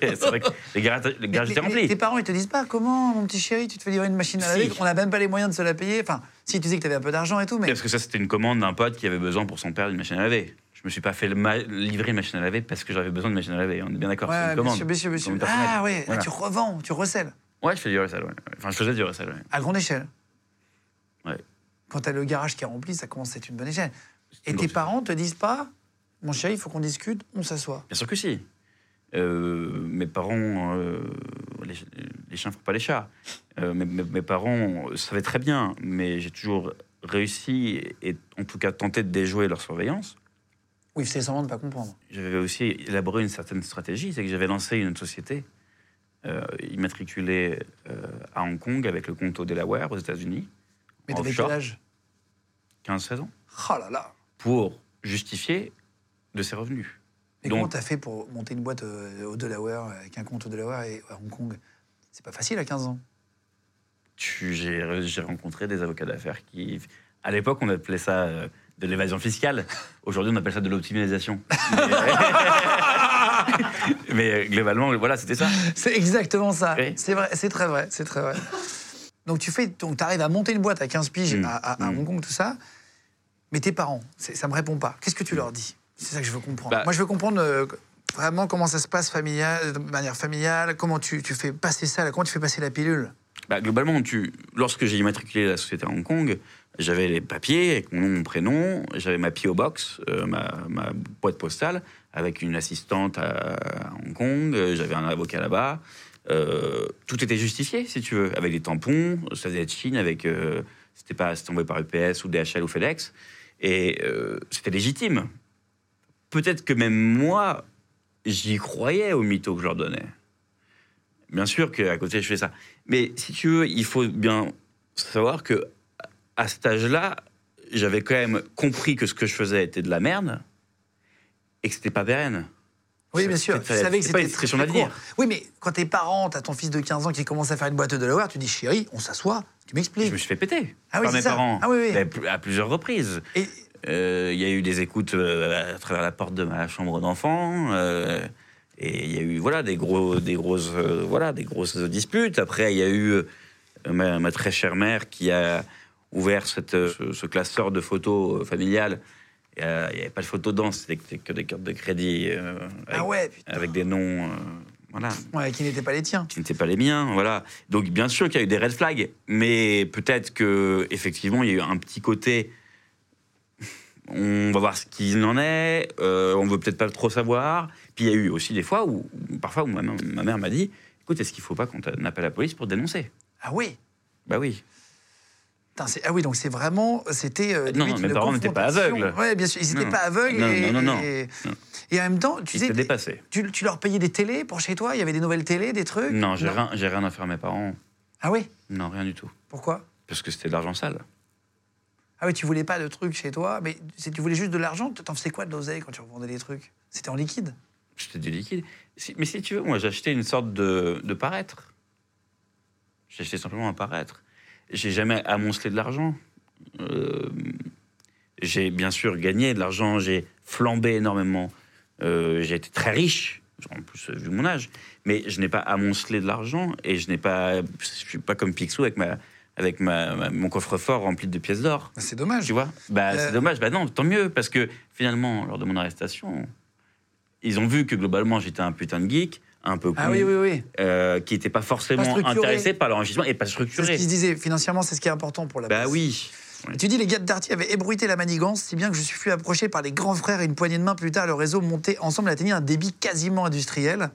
c'est vrai que le garage, le Mais- garage était mais- mais rempli. Tes parents, ils te disent pas comment, mon petit chéri, tu te fais livrer une machine à Si. laver, on n'a même pas les moyens de se la payer. Enfin, si tu disais que tu avais un peu d'argent et tout, mais. Parce que ça, c'était une commande d'un pote qui avait besoin pour son père d'une machine à laver. Je me suis pas fait le ma- livrer une machine à laver parce que j'avais besoin de machine à laver. On est bien d'accord, c'est Ouais, une commande. monsieur, monsieur, monsieur. Ah ouais, Voilà. tu revends, tu recèles, Ouais, je fais du recel, ouais. Enfin, je faisais du recel, ouais. à grande échelle. Quand t'as le garage qui est rempli, ça commence à être une bonne échelle. Et tes parents te disent pas, mon chéri, il faut qu'on discute, on s'assoit. Bien sûr que si. Euh, mes parents, euh, les, les chiens ne font pas les chats. Euh, mes, mes- mes parents savaient très bien, mais j'ai toujours réussi et en tout cas tenté de déjouer leur surveillance. Oui, c'est semblant de ne pas comprendre. J'avais aussi élaboré une certaine stratégie, c'est que j'avais lancé une société euh, immatriculée à Hong Kong avec le compte au Delaware aux États-Unis, Mais t'avais quel âge 15-16 ans, Oh là là pour justifier de ses revenus. Mais Donc- comment t'as fait pour monter une boîte euh, au Delaware, avec un compte au Delaware et à Hong Kong? C'est pas facile à 15 ans. J'ai rencontré des avocats d'affaires qui, à l'époque, on appelait ça euh, de l'évasion fiscale. Aujourd'hui, on appelle ça de l'optimisation. Mais, mais, euh, globalement, voilà, c'était ça. C'est exactement ça. Oui. C'est vrai, c'est très vrai, c'est très vrai. Donc tu fais, donc arrives à monter une boîte à 15 piges Mm. à, à- à Mm. Hong Kong, tout ça. Mais tes parents, ça me répond pas. Qu'est-ce que tu leur dis? C'est ça que je veux comprendre. Bah- Moi, je veux comprendre euh, vraiment comment ça se passe familial, de manière familiale. Comment tu, tu fais passer ça, comment tu fais passer la pilule? Bah, globalement, tu, lorsque j'ai immatriculé la société à Hong Kong, j'avais les papiers avec mon nom, mon prénom, j'avais ma PO Box, euh, ma, ma boîte postale, avec une assistante à, à Hong Kong, euh, j'avais un avocat là-bas. Euh, tout était justifié, si tu veux, avec des tampons, ça faisait de Chine, avec. euh, c'était pas envoyé par UPS ou DHL ou FedEx. Et euh, c'était légitime. Peut-être que même moi, j'y croyais au mytho que je leur donnais. Bien sûr qu'à côté, je fais ça. Mais si tu veux, il faut bien savoir que à cet âge-là, j'avais quand même compris que ce que je faisais était de la merde et que c'était pas pérenne. Oui, bien sûr. Tu savais que c'était une très, d'avenir. Oui, mais quand tes parents, t'as ton fils de 15 ans qui commence à faire une boîte de Delaware, tu dis chérie, on s'assoit, tu Je m'expliques. me suis fait péter Ah oui, par mes ça. parents Ah oui, oui. À plusieurs reprises. Et Euh, Il y a eu des écoutes euh, à travers la porte de ma chambre d'enfant. euh, et il y a eu voilà des gros, des grosses, voilà des grosses disputes. Après, il y a eu ma, ma très chère mère qui a ouvert cette, ce, ce classeur de photos familiales. Euh, Il n'y avait pas de photos dedans, c'était que, des cartes de crédit euh, avec, ah ouais, avec des noms, euh, voilà, Ouais, qui n'étaient pas les tiens. qui n'étaient pas les miens, voilà. Donc bien sûr qu'il y a eu des red flags, mais peut-être que effectivement il y a eu un petit côté. On va voir ce qu'il en est. on veut peut-être pas trop savoir. Puis il y a eu aussi des fois où, parfois, où ma, ma mère m'a dit "Écoute, est-ce qu'il faut pas qu'on appelle la police pour te dénoncer? Ah oui. Bah oui. Ah oui, donc c'est vraiment, c'était euh, Non, non, mes parents n'étaient pas aveugles. Ouais, bien sûr, ils n'étaient pas aveugles. Non, et, non, non. Et, en même temps, tu Ils sais, s'étaient dépassés. tu, tu leur payais des télés pour chez toi? Il y avait des nouvelles télés, des trucs? Non, j'ai rien, j'ai rien à faire à mes parents. Ah oui? Non, rien du tout. Pourquoi? Parce que c'était de l'argent sale. Ah oui, tu voulais pas de trucs chez toi, mais tu voulais juste de l'argent, t'en faisais quoi de l'oseille quand tu revendais des trucs? C'était en liquide. J'étais du liquide. Mais si tu veux, moi, acheté une sorte de, de paraître. Acheté simplement un paraître. J'ai jamais amoncelé de l'argent. Euh, j'ai bien sûr gagné de l'argent, j'ai flambé énormément. Euh, j'ai été très riche, en plus, vu mon âge. Mais je n'ai pas amoncelé de l'argent et je n'ai pas. Je suis pas comme Picsou avec, ma, avec ma, ma- mon coffre-fort rempli de pièces d'or. Bah, C'est dommage. Tu vois? Bah, Euh, C'est dommage. Bah non, tant mieux, parce que finalement, lors de mon arrestation, ils ont vu que globalement, j'étais un putain de geek, un peu con, Ah oui, oui, oui. euh, qui n'était pas forcément Pas structuré. intéressé par l'enrichissement et pas C'est ce qu'ils disaient. Financièrement, c'est ce qui est important pour la Bah oui. Tu dis les gars de Darty avaient ébruité la manigance, si bien que je suis fui approché par les grands frères et une poignée de main plus tard, le réseau monté ensemble atteignait un débit quasiment industriel.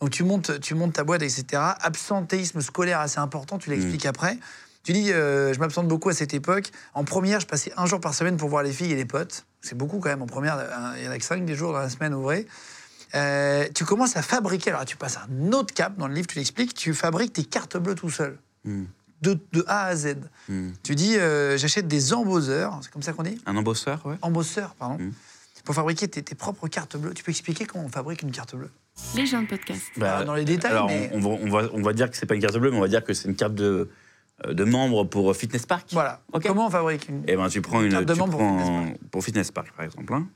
Donc tu montes, tu montes ta boîte, etc. Absentéisme scolaire assez important, tu l'expliques après. Tu dis, euh, je m'absente beaucoup à cette époque. En première, je passais un jour par semaine pour voir les filles et les potes. C'est beaucoup quand même. En première, hein, il y en a que cinq des jours dans la semaine ouvrée. Euh, tu commences à fabriquer, alors tu passes un autre cap dans le livre, tu l'expliques, tu fabriques tes cartes bleues tout seul, Hmm. de, de A à Z. Hmm. Tu dis, euh, j'achète des embosseurs, c'est comme ça qu'on dit Un embosseur, ouais. Embosseurs, pardon. Mm. Pour fabriquer tes, tes propres cartes bleues. Tu peux expliquer comment on fabrique une carte bleue Les gens de podcast. Bah, dans les détails, alors, mais- on, on va, on, va, on va dire que c'est pas une carte bleue, mais on va dire que c'est une carte de, euh, de membre pour Fitness Park. Voilà. Ok. Comment on fabrique une Et ben, tu prends une. carte de tu membre pour prends- Fitness pour Fitness Park, par exemple. hein.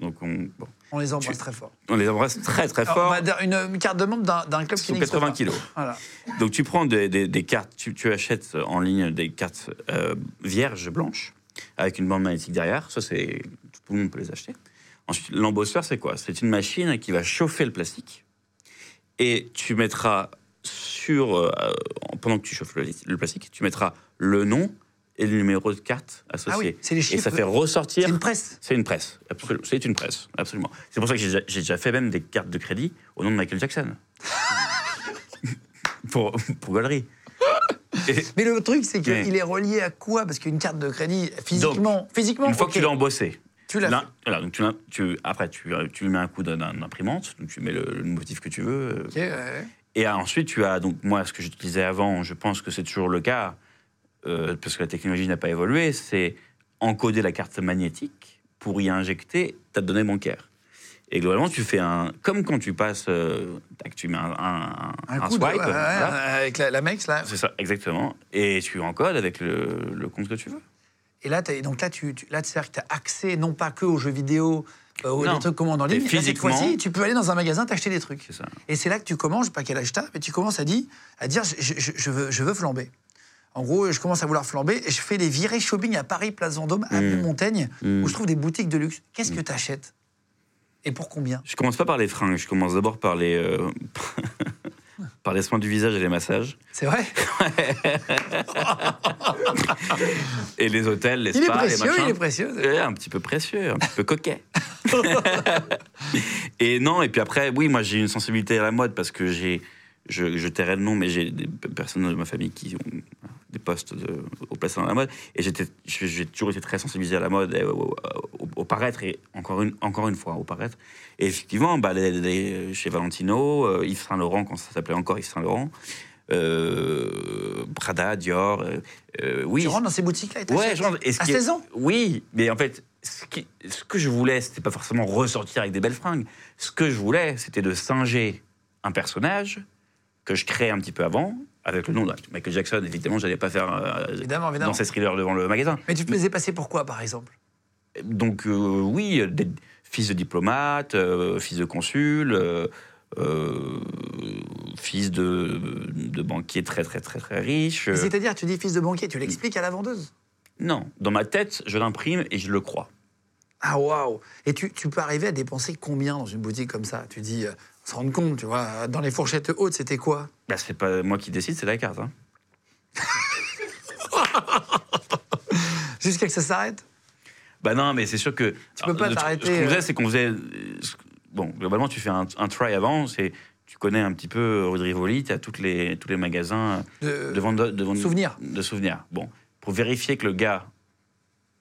Donc, on, bon, On les embrasse Tu- très fort. on les embrasse très, très Alors, fort. dire une, une carte de membre d'un club qui Sous n'existe 80 pas. kilos. Voilà. Donc tu prends des, des- des cartes, tu, tu achètes en ligne des cartes euh, vierges blanches avec une bande magnétique derrière. Ça, c'est tout le monde peut les acheter. Ensuite, l'embosseur, c'est quoi? C'est une machine qui va chauffer le plastique et tu mettras sur euh, pendant que tu chauffes le, le plastique, tu mettras le nom et le numéro de carte associé. Ah oui, c'est les Et chiffres. ça fait ressortir. C'est une presse. C'est une presse, c'est une presse, absolument. C'est pour ça que j'ai déjà, fait même des cartes de crédit au nom de Michael Jackson. pour, pour gaulerie. Et Mais le truc, c'est qu'il Mais- est relié à quoi? Parce qu'une carte de crédit, physiquement, physiquement, une fois que tu l'as embossé, Tu l'as voilà, donc tu, tu- après tu, tu lui mets un coup d'un- d'un imprimante, donc tu mets le, le motif que tu veux. euh, ouais. Et ensuite, tu as, donc moi, ce que j'utilisais avant, je pense que c'est toujours le cas, euh, parce que la technologie n'a pas évolué, c'est encoder la carte magnétique pour y injecter ta donnée bancaire. Et globalement, tu fais un. Comme quand tu passes. euh, tac, tu mets un, un, Un, un coup swipe. de, ouais, avec la, la Mex, là. C'est ça, exactement. Et tu encodes avec le, le compte que tu veux. Et là, donc là, tu, tu- là, c'est-à-dire que tu as accès non pas que aux jeux vidéo, euh, aux Non. trucs commandes en ligne, mais cette fois-ci, tu peux aller dans un magasin t'acheter des trucs. C'est ça. Et c'est là que tu commences, je sais pas quel âge t'as, mais tu commences à, dire, à dire je, je- je veux, je veux flamber. En gros, je commence à vouloir flamber et je fais des virées shopping à Paris, Place Vendôme, à Mm. Montaigne, où je trouve des boutiques de luxe. Qu'est-ce que tu achètes Et pour combien? Je commence pas par les fringues, je commence d'abord par les. euh, par les soins du visage et les massages. C'est vrai? Et les hôtels, les Il est les précieux, machins. il est précieux. Ouais, un petit peu précieux, un petit peu coquet. et non, et puis après, oui, moi j'ai une sensibilité à la mode parce que j'ai, je, je tairai le nom, mais j'ai des personnes de ma famille qui ont des postes de, au placé dans la mode. Et j'ai toujours été très sensibilisé à la mode, et au, au- au- au paraître, et encore une, encore une fois, au paraître. Et effectivement, bah, les- les- chez Valentino, euh, Yves Saint Laurent, quand ça s'appelait encore Yves Saint Laurent, euh, Prada, Dior, euh, oui. Tu rentres dans ces boutiques-là et Ouais, et À qui est- 16 ans Oui, mais en fait, ce, qui- ce que je voulais, c'était pas forcément ressortir avec des belles fringues. Ce que je voulais, c'était de singer un personnage que je crée un petit peu avant, avec le nom de Michael Jackson. Évidemment, j'allais pas faire euh, Évidemment, évidemment. dans ces thrillers devant le magasin. Mais tu te faisais passer pour quoi, par exemple? Donc, euh, oui, des fils de diplomate, euh, fils de consul, euh, fils de, de banquier très, très, très, très riche. C'est-à-dire, tu dis fils de banquier, tu l'expliques à la vendeuse? Non, dans ma tête, je l'imprime et je le crois. Ah waouh Et tu, tu peux arriver à dépenser combien dans une boutique comme ça? Tu dis, se rend compte, tu vois, dans les fourchettes hautes, c'était quoi? Bah, c'est pas moi qui décide, c'est la carte. hein. Jusqu'à que ça s'arrête? Bah non, mais c'est sûr que. Tu peux pas truc- t'arrêter, Ce qu'on euh. faisait, c'est qu'on faisait. euh, Bon, globalement, tu fais un, un try avant, c'est. Tu connais un petit peu rue de Rivoli, tu as toutes les, tous les magasins de, de vente de, de vente- souvenirs. De souvenirs. Bon, pour vérifier que le gars.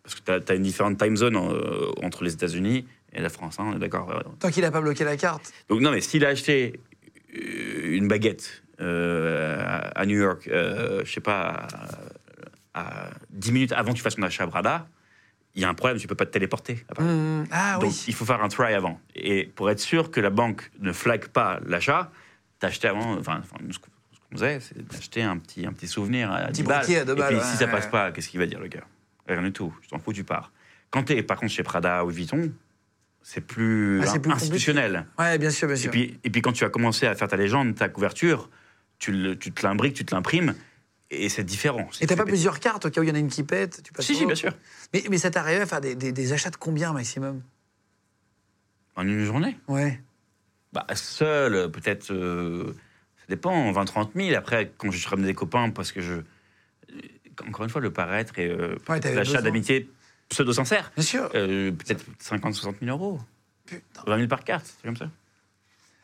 Parce que tu as, une différente time zone euh, entre les États-Unis et la France, hein, on est d'accord. Tant qu'il n'a pas bloqué la carte. Donc, non, mais s'il a acheté euh, une baguette euh, à New York, euh, je sais pas, à, à 10 minutes avant que tu fasses ton achat à Brada, il y a un problème, tu peux pas te téléporter. à Paris. Hum, ah Donc, oui. il faut faire un try avant. Et pour être sûr que la banque ne flague pas l'achat, t'achetais avant. Enfin, ce qu'on faisait, c'est d'acheter un petit, un petit souvenir à 10 balles. briquet à deux Et puis, ouais, si ça passe ouais. pas, qu'est-ce qu'il va dire, le gars? Rien du tout. Je t'en fous, tu pars. Quand t'es, par contre, chez Prada ou Vuitton, c'est plus, Ah, c'est plus institutionnel. Ouais, bien sûr, bien Et sûr. puis, et puis, quand tu as commencé à faire ta légende, ta couverture, tu, le- tu te l'imbriques, tu te l'imprimes, et c'est différent. Et t'as pas plusieurs cartes au cas où il y en a une qui pète tu passes Si, si, bien sûr. Mais, mais ça t'arrivait à faire des, des- des achats de combien maximum? En une journée Ouais. Bah, seul, peut-être. euh, ça dépend, 20-30 000. Après, quand je ramenais des copains, parce que je. euh, Encore une fois, le paraître et euh, Ouais, l'achat d'amitié pseudo-sincère. Bien sûr. euh, peut-être 50-60 000 euros. Putain. 20 000 par carte, c'est comme ça.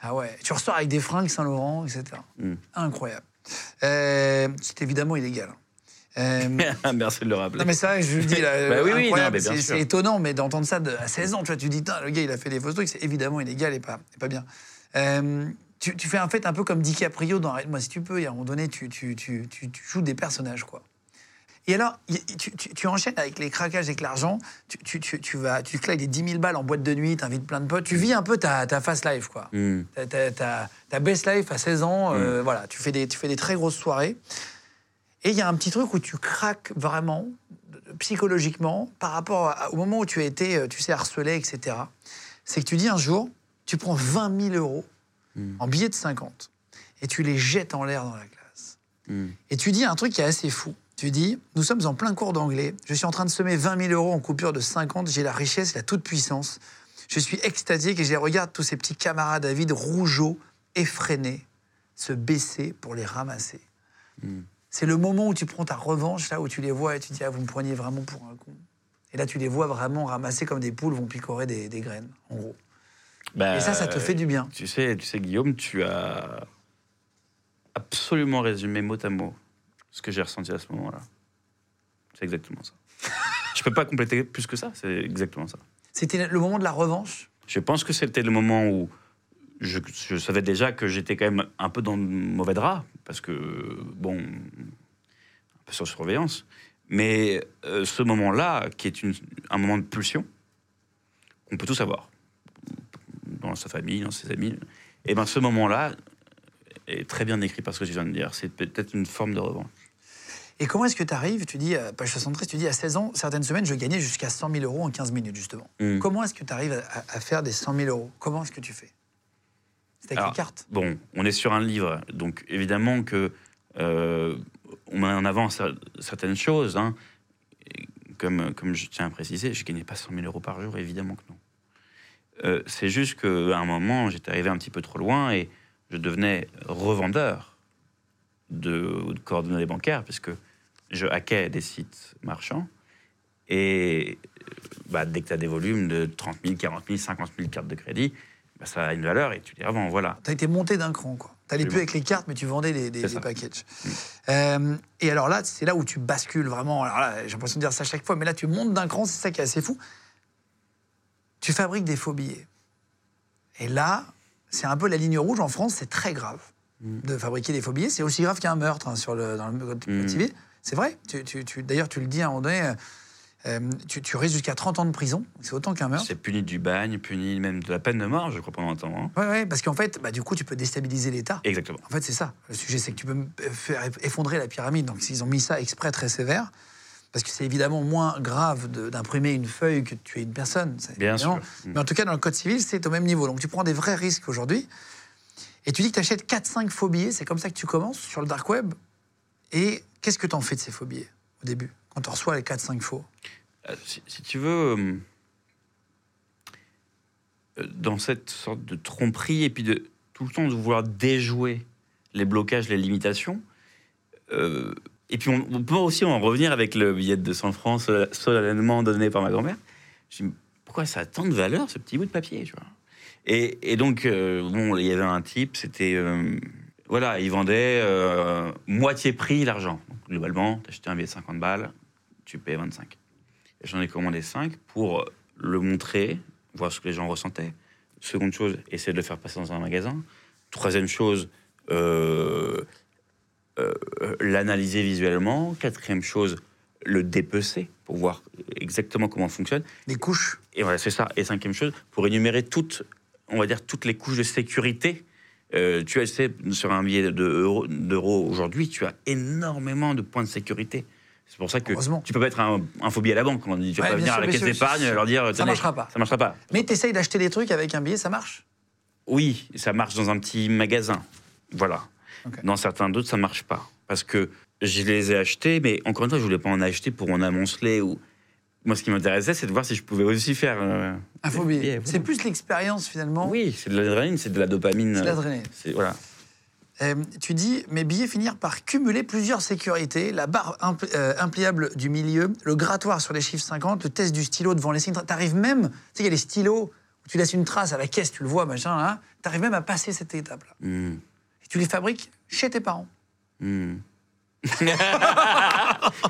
Ah ouais. Tu ressors avec des fringues Saint-Laurent, etc. Mm. Incroyable. Euh, c'est évidemment illégal. Euh, Merci de le rappeler. Non mais c'est vrai, je le dis là, Bah oui, oui, c'est étonnant, mais d'entendre ça de- à 16 ans, tu vois, tu dis, le gars il a fait des fausses trucs, c'est évidemment illégal et pas, et pas bien. Euh, tu, tu fais un fait un peu comme DiCaprio dans Arrête-moi si tu peux, et à un moment donné, tu, tu, tu joues des personnages, quoi. Et alors, tu, tu- tu enchaînes avec les craquages, avec l'argent, tu, vas, tu claques des 10 000 balles en boîte de nuit, t'invites plein de potes, tu vis un peu ta, ta fast life, quoi. Hmm. Ta, ta- ta- ta best life à 16 ans, Mm. euh, voilà, tu fais, des, tu fais des très grosses soirées. Et il y a un petit truc où tu craques vraiment, psychologiquement, par rapport à- au moment où tu as été, euh, tu sais, harcelé, etc. C'est que tu dis un jour, tu prends 20 000 euros Mm. en billets de 50 et tu les jettes en l'air dans la classe. Et tu dis un truc qui est assez fou. Tu dis, nous sommes en plein cours d'anglais, je suis en train de semer 20 000 euros en coupure de 50, j'ai la richesse, la toute-puissance. Je suis extasié et je les regarde, tous ces petits camarades à vide, rougeaux, effrénés, se baisser pour les ramasser. Mm. C'est le moment où tu prends ta revanche, là où tu les vois et tu dis, ah, vous me preniez vraiment pour un con. Et là, tu les vois vraiment ramasser comme des poules vont picorer des, des graines, en gros. Bah, Et ça, ça te fait du bien. Tu sais, tu sais, Guillaume, tu as absolument résumé mot à mot ce que j'ai ressenti à ce moment-là. C'est exactement ça. je peux pas compléter plus que ça, c'est exactement ça. C'était le moment de la revanche? Je pense que c'était le moment où je, je savais déjà que j'étais quand même un peu dans le mauvais drap, parce que, bon, un peu sur surveillance. Mais euh, ce moment-là, qui est une- un moment de pulsion, on peut tous avoir, dans sa famille, dans ses amis, et ben ce moment-là est très bien écrit par ce que tu viens de dire. C'est peut-être une forme de revanche. Et comment est-ce que tu arrives Tu dis, euh, page 73, tu dis à 16 ans, certaines semaines, je gagnais jusqu'à 100 000 euros en 15 minutes, justement. Mm. Comment est-ce que tu arrives à, à faire des 100 000 euros? Comment est-ce que tu fais? C'est avec Alors, les cartes. Bon, on est sur un livre, donc évidemment que euh, on met en avant cer- certaines choses. hein. Comme, comme je tiens à préciser, je gagnais pas 100 000 euros par jour, évidemment que non. Euh, c'est juste qu'à un moment, j'étais arrivé un petit peu trop loin et je devenais revendeur de, de coordonnées bancaires, puisque je hackais des sites marchands. Et bah, dès que tu as des volumes de 30 000, 40 000, 50 000 cartes de crédit, bah, ça a une valeur et tu les revends. Voilà. Tu as été monté d'un cran, quoi. Tu n'allais plus avec les cartes, mais tu vendais des, des, des packages. Euh, et alors là, c'est là où tu bascules vraiment. Alors là, j'ai l'impression de dire ça chaque fois, mais là, tu montes d'un cran, c'est ça qui est assez fou. Tu fabriques des faux billets. Et là, c'est un peu la ligne rouge en France, c'est très grave de fabriquer des faux billets. C'est aussi grave qu'un meurtre hein, sur le, dans le code Mm. civil. C'est vrai. Tu, tu- tu- D'ailleurs, tu le dis à un moment donné, euh, euh, tu, tu risques jusqu'à 30 ans de prison. C'est autant qu'un meurtre. C'est puni du bagne, puni même de la peine de mort, je crois, pendant un temps. hein. Oui, ouais, parce qu'en fait, bah, du coup, tu peux déstabiliser l'État. Exactement. En fait, c'est ça. Le sujet, c'est que tu peux m- faire effondrer la pyramide. Donc, s'ils ont mis ça exprès très sévère, parce que c'est évidemment moins grave d'imprimer une feuille que de tuer une personne. c'est Bien sûr. Mais en tout cas, dans le code civil, c'est au même niveau. Donc, tu prends des vrais risques aujourd'hui. Et tu dis que tu achètes 4-5 faux billets. C'est comme ça que tu commences sur le dark web. Et qu'est-ce que tu en fais de ces billets au début, quand tu reçois les 4-5 faux? Euh, Si, tu veux, euh, euh, dans cette sorte de tromperie et puis de tout le temps de vouloir déjouer les blocages, les limitations, et puis on, peut aussi en revenir avec le billet de 200 francs sol- solennellement donné par ma grand-mère. Je me pourquoi ça a tant de valeur, ce petit bout de papier tu vois? Et, et donc, bon, il y avait un type, c'était. Voilà, il vendait euh, moitié prix l'argent. Donc, Globalement, tu achetais un billet de 50 balles, tu payes 25. Et J'en ai commandé 5 pour le montrer, voir ce que les gens ressentaient. Seconde chose, essayer de le faire passer dans un magasin. Troisième chose, euh, euh, l'analyser visuellement. Quatrième chose, le dépecer pour voir exactement comment fonctionne. Les couches Et voilà, c'est ça. Et cinquième chose, pour énumérer toutes, on va dire, toutes les couches de sécurité. Euh, tu as, sais, sur un billet de euro- d'euros aujourd'hui, tu as énormément de points de sécurité. C'est pour ça que tu peux pas être un, billet à la banque. On dit, tu vas Ouais, pas venir sûr, à la caisse d'épargne et leur dire Ça marchera pas. Ça marchera pas. Mais tu essayes d'acheter des trucs avec un billet, ça marche? Oui, ça marche dans un petit magasin. Voilà. Dans certains d'autres, ça marche pas. Parce que je les ai achetés, mais encore une fois, je voulais pas en acheter pour en amonceler. Ou... Moi, ce qui m'intéressait, c'est de voir si je pouvais aussi faire. euh, Un faux des billet. billets, voilà. C'est plus l'expérience finalement. Oui, c'est de l'adrénaline, c'est de la dopamine. C'est de l'adrénaline. C'est- Voilà. Euh, tu dis, mes billets finirent par cumuler plusieurs sécurités, la barre impl- euh, impliable du milieu, le grattoir sur les chiffres 50, le test du stylo devant les signes. T'arrives même, tu sais, il y a les stylos, où tu laisses une trace à la caisse, tu le vois, machin, hein. T'arrives même à passer cette étape-là. Hmm. Et tu les fabriques chez tes parents. Hmm.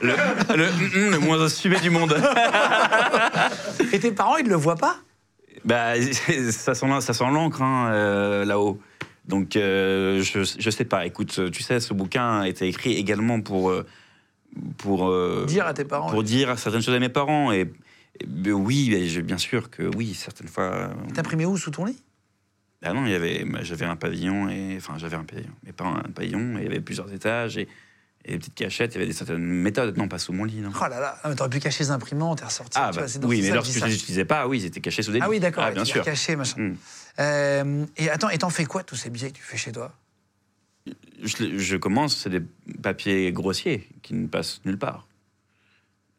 le, le, hum, hum, le moins assumé du monde. Et tes parents, ils ne le voient pas? Bah, ça sent, ça sent l'encre hein, euh, là-haut. Donc, euh, je, je sais pas. Écoute, tu sais, ce bouquin a été écrit également pour. euh, pour euh, Dire à tes parents. pour dire certaines choses à mes parents. Et, et, ben oui, bien sûr que oui, certaines fois. T'imprimais où? Sous ton lit? Ah non, il y avait, j'avais un pavillon et enfin j'avais un pavillon, mais pas un pavillon. Et il y avait plusieurs étages et, et des petites cachettes. Il y avait des certaines méthodes. Non, pas sous mon lit. Non. Oh là là, ah, mais t'aurais pu cacher les imprimantes et ressortir. Ah tu bah, vois, dans oui, mais lorsque je les utilisais pas, oui, ils étaient cachés sous des Ah lits. oui, d'accord, Ah, bien les sûr. cachais, machin. Hmm. Euh, et attends, et t'en fais quoi, tous ces billets que tu fais chez toi? Je, je commence, c'est des papiers grossiers qui ne passent nulle part.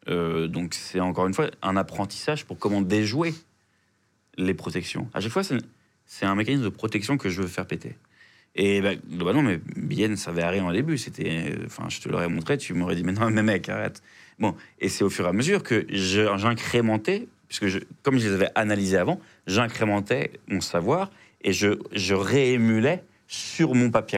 Euh, donc c'est encore une fois un apprentissage pour comment déjouer les protections. À chaque fois, c'est un mécanisme de protection que je veux faire péter. Et bah, globalement, mes billets ne servaient à rien au début. C'était, enfin, je te l'aurais montré, tu m'aurais dit, mais non, mais mec, arrête. Bon, et c'est au fur et à mesure que j'incrémentais, puisque comme je les avais analysés avant, j'incrémentais mon savoir et je, je réémulais sur mon papier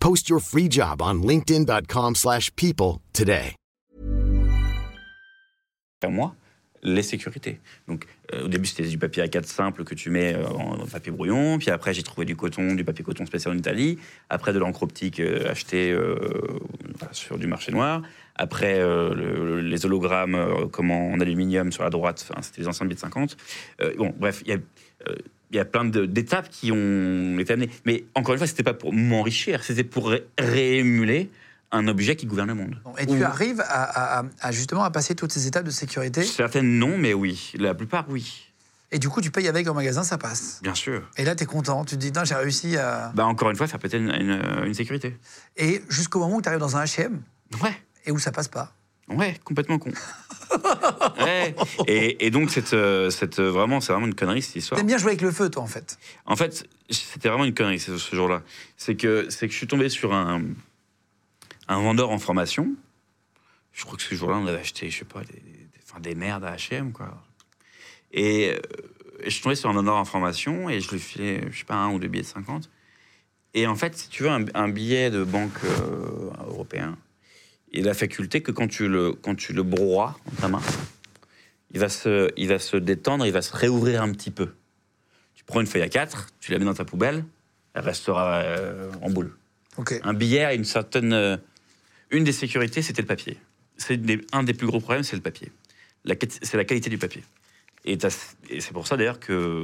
Post your free job on linkedin.com/people slash people today. moi les sécurités. Donc, euh, au début, c'était du papier A4 simple que tu mets euh, en papier brouillon. Puis après, j'ai trouvé du coton, du papier coton spécial en Italie. Après, de l'encre optique euh, achetée euh, sur du marché noir. Après, euh, le- les hologrammes euh, comme en aluminium sur la droite. Enfin, c'était les anciens bits 50. Euh, bon, bref, il y a. il y a plein d'étapes qui ont été amenées. Mais encore une fois, c'était pas pour m'enrichir, c'était pour ré- réémuler un objet qui gouverne le monde. Et tu arrives à, à- à- à justement à passer toutes ces étapes de sécurité? Certaines non, mais oui. La plupart, oui. Et du coup, tu payes avec en magasin, ça passe. Bien sûr. Et là, tu es content. Tu te dis, non, j'ai réussi à. Bah, encore une fois, faire péter une, une- une sécurité. Et jusqu'au moment où tu arrives dans un HM Ouais, et où ça passe pas. Ouais, complètement con. ouais. Et, et donc, cette, euh, cette, euh, vraiment, c'est vraiment une connerie, cette histoire. T'aimes bien jouer avec le feu, toi, en fait. En fait, c'était vraiment une connerie ce, ce jour-là. C'est que, c'est que je suis tombé sur un, un vendeur en formation. Je crois que ce jour-là, on avait acheté, je sais pas, des, des- merdes à H&M, quoi. Et euh, je suis tombé sur un vendeur en formation et je lui filais, je sais pas, un ou deux billets de 50. Et en fait, si tu veux, un, un billet de banque euh, européen, a la faculté que quand tu le, quand tu le broies dans ta main, il va, se, il va se détendre, il va se réouvrir un petit peu. Tu prends une feuille à 4, tu la mets dans ta poubelle, elle restera euh, en boule. Un billet a une certaine. euh, une des sécurités, c'était le papier. C'est un des plus gros problèmes, c'est le papier. C'est la qualité du papier. Et, et c'est pour ça d'ailleurs que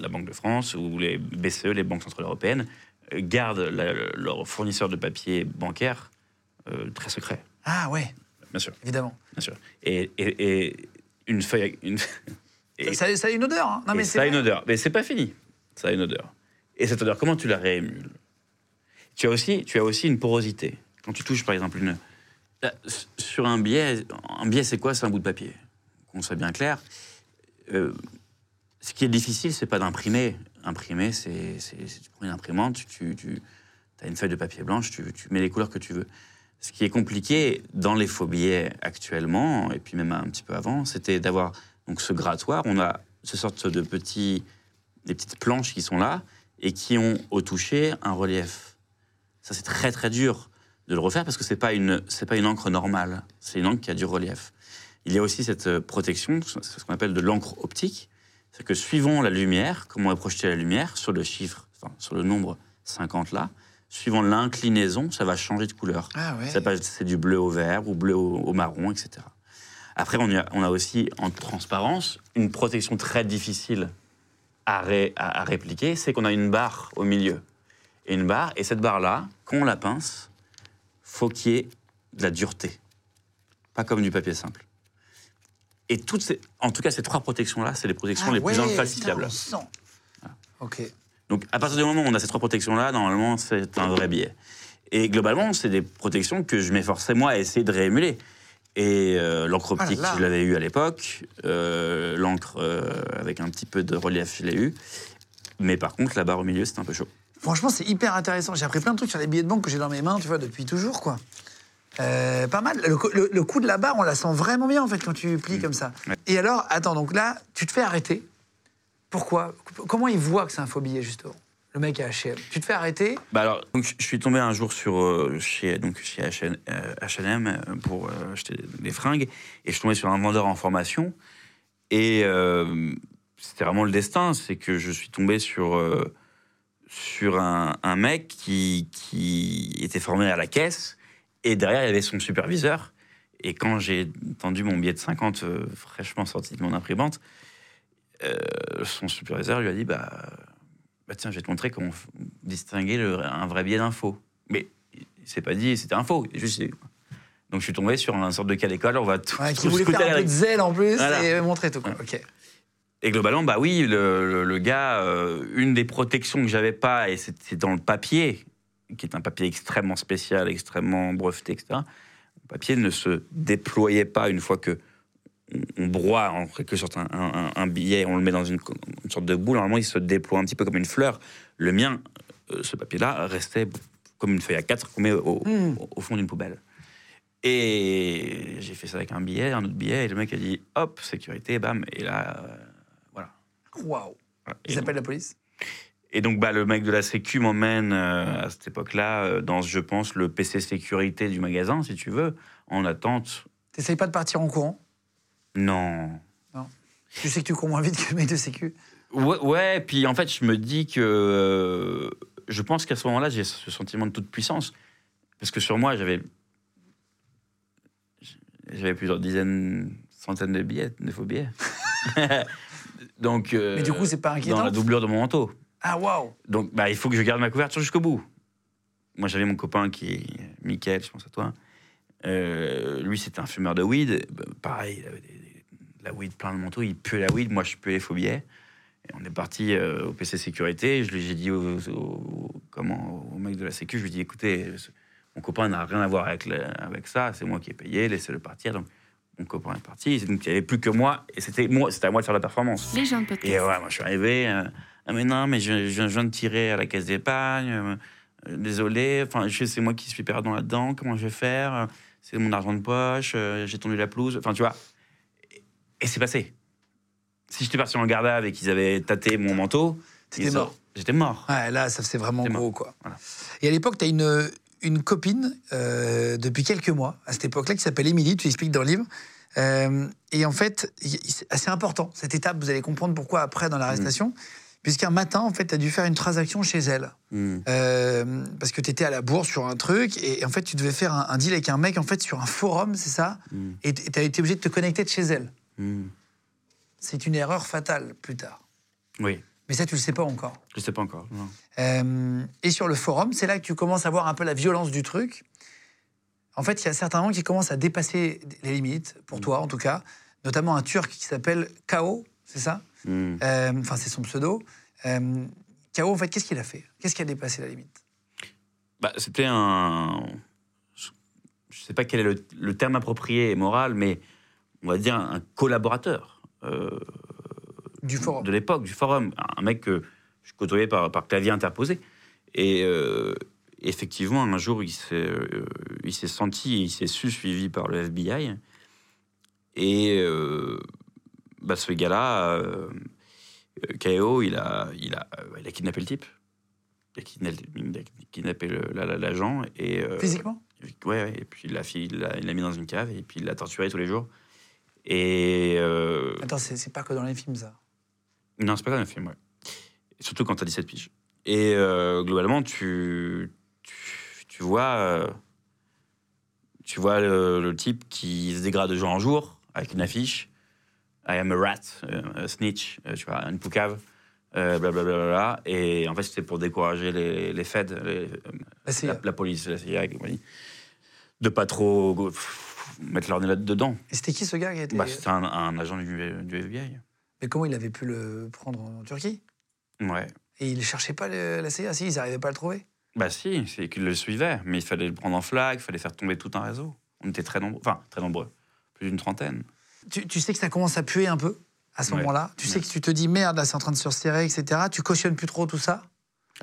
la Banque de France ou les BCE, les banques centrales européennes, euh, gardent la- leurs fournisseurs de papier bancaire euh, très secrets, Ah ouais, bien sûr, évidemment. bien sûr. Et, et- et une feuille, une, et- Ça, ça a une odeur. hein. Non, mais c'est ça a une odeur. Mais c'est pas fini. Ça a une odeur. Et cette odeur, comment tu la réémules? Tu as, aussi, tu as aussi une porosité. Quand tu touches, par exemple, une. Là, s- Sur un billet, un billet, c'est quoi? C'est un bout de papier. Qu'on soit bien clair. Euh, ce qui est difficile, c'est pas d'imprimer. Imprimer, c'est- Tu prends une imprimante, tu, tu as une feuille de papier blanche, tu, tu mets les couleurs que tu veux. Ce qui est compliqué dans les faux billets actuellement, et puis même un petit peu avant, c'était d'avoir donc ce grattoir. On a ce sorte de petites planches qui sont là et qui ont au toucher un relief. Ça, c'est très très dur de le refaire parce que c'est pas pas une encre normale. C'est une encre qui a du relief. Il y a aussi cette euh, protection, c'est ce qu'on appelle de l'encre optique. C'est que suivant la lumière, comment est projetée la lumière sur le chiffre, sur le nombre 50 là, suivant l'inclinaison, ça va changer de couleur. Ah ouais. C'est du bleu au vert ou bleu au, au marron, etc. Après, on a, on a aussi en transparence une protection très difficile à, ré- à- à répliquer, c'est qu'on a une barre au milieu. Et une barre, et cette barre-là, quand on la pince, faut qu'il y ait de la dureté. Pas comme du papier simple. Et toutes ces, en tout cas, ces trois protections-là, c'est les protections Ah les plus infalsifiables. putain, on sent. Ok. Donc, à partir du moment où on a ces trois protections-là, normalement, c'est un vrai billet. Et globalement, c'est des protections que je m'efforçais, moi, à essayer de réémuler. Et euh, l'encre Ah là optique, là. je l'avais eu à l'époque. Euh, l'encre euh, avec un petit peu de relief, je l'ai eu. Mais par contre, la barre au milieu, c'était un peu chaud. Franchement, c'est hyper intéressant. J'ai appris plein de trucs sur les billets de banque que j'ai dans mes mains, tu vois, depuis toujours, quoi. Euh, pas mal. Le, co- le- le coup de la barre, on la sent vraiment bien, en fait, quand tu plies comme ça. Ouais. Et alors, attends, donc là, tu te fais arrêter. Pourquoi? Comment il voit que c'est un faux billet, justement? Le mec à H&M. Tu te fais arrêter? Bah alors, je- suis tombé un jour sur, euh, chez, donc, chez H&M, euh, H&M, euh, pour acheter des fringues, et je suis tombé sur un vendeur en formation. Et c'était vraiment le destin, c'est que je suis tombé sur, sur un, mec qui, qui était formé à la caisse, et derrière, il y avait son superviseur. Et quand j'ai tendu mon billet de 50 euh, fraîchement sorti de mon imprimante, euh, son superviseur lui a dit bah, bah tiens, je vais te montrer comment distinguer le- un vrai billet d'info. Mais Il s'est pas dit, c'était un faux. Juste, donc je suis tombé sur un sorte de cas d'école, on va tout, Ouais, qui voulait faire un peu de zèle en plus Voilà. et montrer tout. Quoi. Et globalement, bah oui, le, le- le gars, euh, une des protections que j'avais pas, et c'est dans le papier, qui est un papier extrêmement spécial, extrêmement breveté, etc. Le papier ne se déployait pas une fois que on, on broie en quelque sorte un, un- un billet, on le met dans une, une sorte de boule. Normalement, il se déploie un petit peu comme une fleur. Le mien, euh, ce papier-là, restait comme une feuille à quatre qu'on met au, Hmm. au- au fond d'une poubelle. Et j'ai fait ça avec un billet, un autre billet, et le mec a dit hop, sécurité, bam, et là, euh, voilà. Waouh. Ils appellent la police? Et donc, bah, le mec de la Sécu m'emmène euh, à cette époque-là dans, je pense, le PC sécurité du magasin, si tu veux, en attente. T'essayes pas de partir en courant? Non. Tu sais que tu cours moins vite que le mec de sécu. Ouais, ouais, puis en fait, je me dis que. euh, je pense qu'à ce moment-là, j'ai ce sentiment de toute puissance. Parce que sur moi, j'avais. J'avais plusieurs dizaines, centaines de billets, de faux billets. Donc. euh, Mais du coup, c'est pas Dans inquiétant la doublure de mon manteau. Ah waouh Donc, bah, il faut que je garde ma couverture jusqu'au bout. Moi, j'avais mon copain qui est Mickaël, je pense à toi. Euh, lui, c'était un fumeur de weed. Bah, pareil, il avait des- des- de la weed plein de manteau. Il puait la weed. Moi, je puais les faux billets. Et on est parti euh, au PC sécurité. Je lui j'ai dit au, au- comment, au mec de la sécu, je lui ai dit, écoutez, mon copain n'a rien à voir avec, le- avec ça. C'est moi qui ai payé. Laissez-le partir. Donc, mon copain est parti. Donc, il n'y avait plus que moi. Et c'était moi, c'était à moi de faire la performance. Les gens de podcast. Et ouais, moi je suis arrivé. euh, ah mais non, mais je, je viens de tirer à la caisse d'épargne. euh, désolé. Enfin, je- c'est moi qui suis perdant là-dedans. Comment je vais faire C'est mon argent de poche. j'ai tendu la pelouse. Enfin, tu vois. Et, c'est passé. Si j'étais parti en garde et qu'ils avaient tâté mon manteau, T'étais mort. J'étais mort. Ouais, là, ça c'est vraiment gros, quoi. Voilà. Et à l'époque, tu as une, une copine euh, depuis quelques mois, à cette époque-là, qui s'appelle Émilie, tu l'expliques dans le livre. Euh, et en fait, c'est assez important, cette étape, vous allez comprendre pourquoi après dans l'arrestation, puisqu'un matin, en fait, tu as dû faire une transaction chez elle. Hmm. Euh, parce que tu étais à la bourse sur un truc, et, et en fait, tu devais faire un, un deal avec un mec, en fait, sur un forum, c'est ça? Hmm. Et tu as été obligé de te connecter de chez elle. Hmm. C'est une erreur fatale plus tard. Oui, Mais ça, tu le sais pas encore. je sais pas encore. non. Euh, et sur le forum, c'est là que tu commences à voir un peu la violence du truc. En fait, il y a certains moments qui commencent à dépasser les limites, pour toi en tout cas, notamment un Turc qui s'appelle Kao, c'est ça? Hmm. Euh, Enfin, c'est son pseudo. Euh, Kao, en fait, qu'est-ce qu'il a fait? Qu'est-ce qui a dépassé la limite? Bah, c'était un. Je sais pas quel est le, le terme approprié et moral, mais on va dire un collaborateur euh, Du forum. de l'époque, du forum. Un mec que je côtoyais par, par clavier interposé. Et euh, effectivement, un jour, il s'est euh, il s'est senti, il s'est su suivi par le FBI. Et euh, bah, ce gars-là, KO, il a, il, a, il a kidnappé le type. Il a kidnappé, il a kidnappé le- la- la- l'agent. Et, Physiquement? Ouais, ouais, et puis il l'a fi- il l'a il l'a mis dans une cave et puis il l'a torturé tous les jours. Et. euh, Attends, c'est pas que dans les films, ça. non, c'est pas comme un film, ouais. Et surtout quand t'as 17 piges. Et euh, globalement, tu, tu, tu vois, euh, tu vois le, le type qui se dégrade de jour en jour avec une affiche I am a rat, a snitch, tu vois, une poucave, blablabla. Et en fait, c'était pour décourager les, les feds, les- La CIA. la, la police, la CIA et compagnie, de pas trop pff, mettre leur nez là-dedans. Et c'était qui ce gars qui été... Bah, c'était un, un agent du, du FBI. Mais comment il avait pu le prendre en Turquie? Ouais. Et il cherchait pas le- la CIA Si, ils n'arrivaient pas à le trouver? Bah si, c'est qu'ils le suivaient, mais il fallait le prendre en flag, il fallait faire tomber tout un réseau. On était très nombreux, enfin très nombreux, plus d'une trentaine. tu, tu sais que ça commence à puer un peu à ce Ouais. moment-là? Tu sais que tu te dis merde, là c'est en train de se resserrer, etc. Tu cautionnes plus trop tout ça?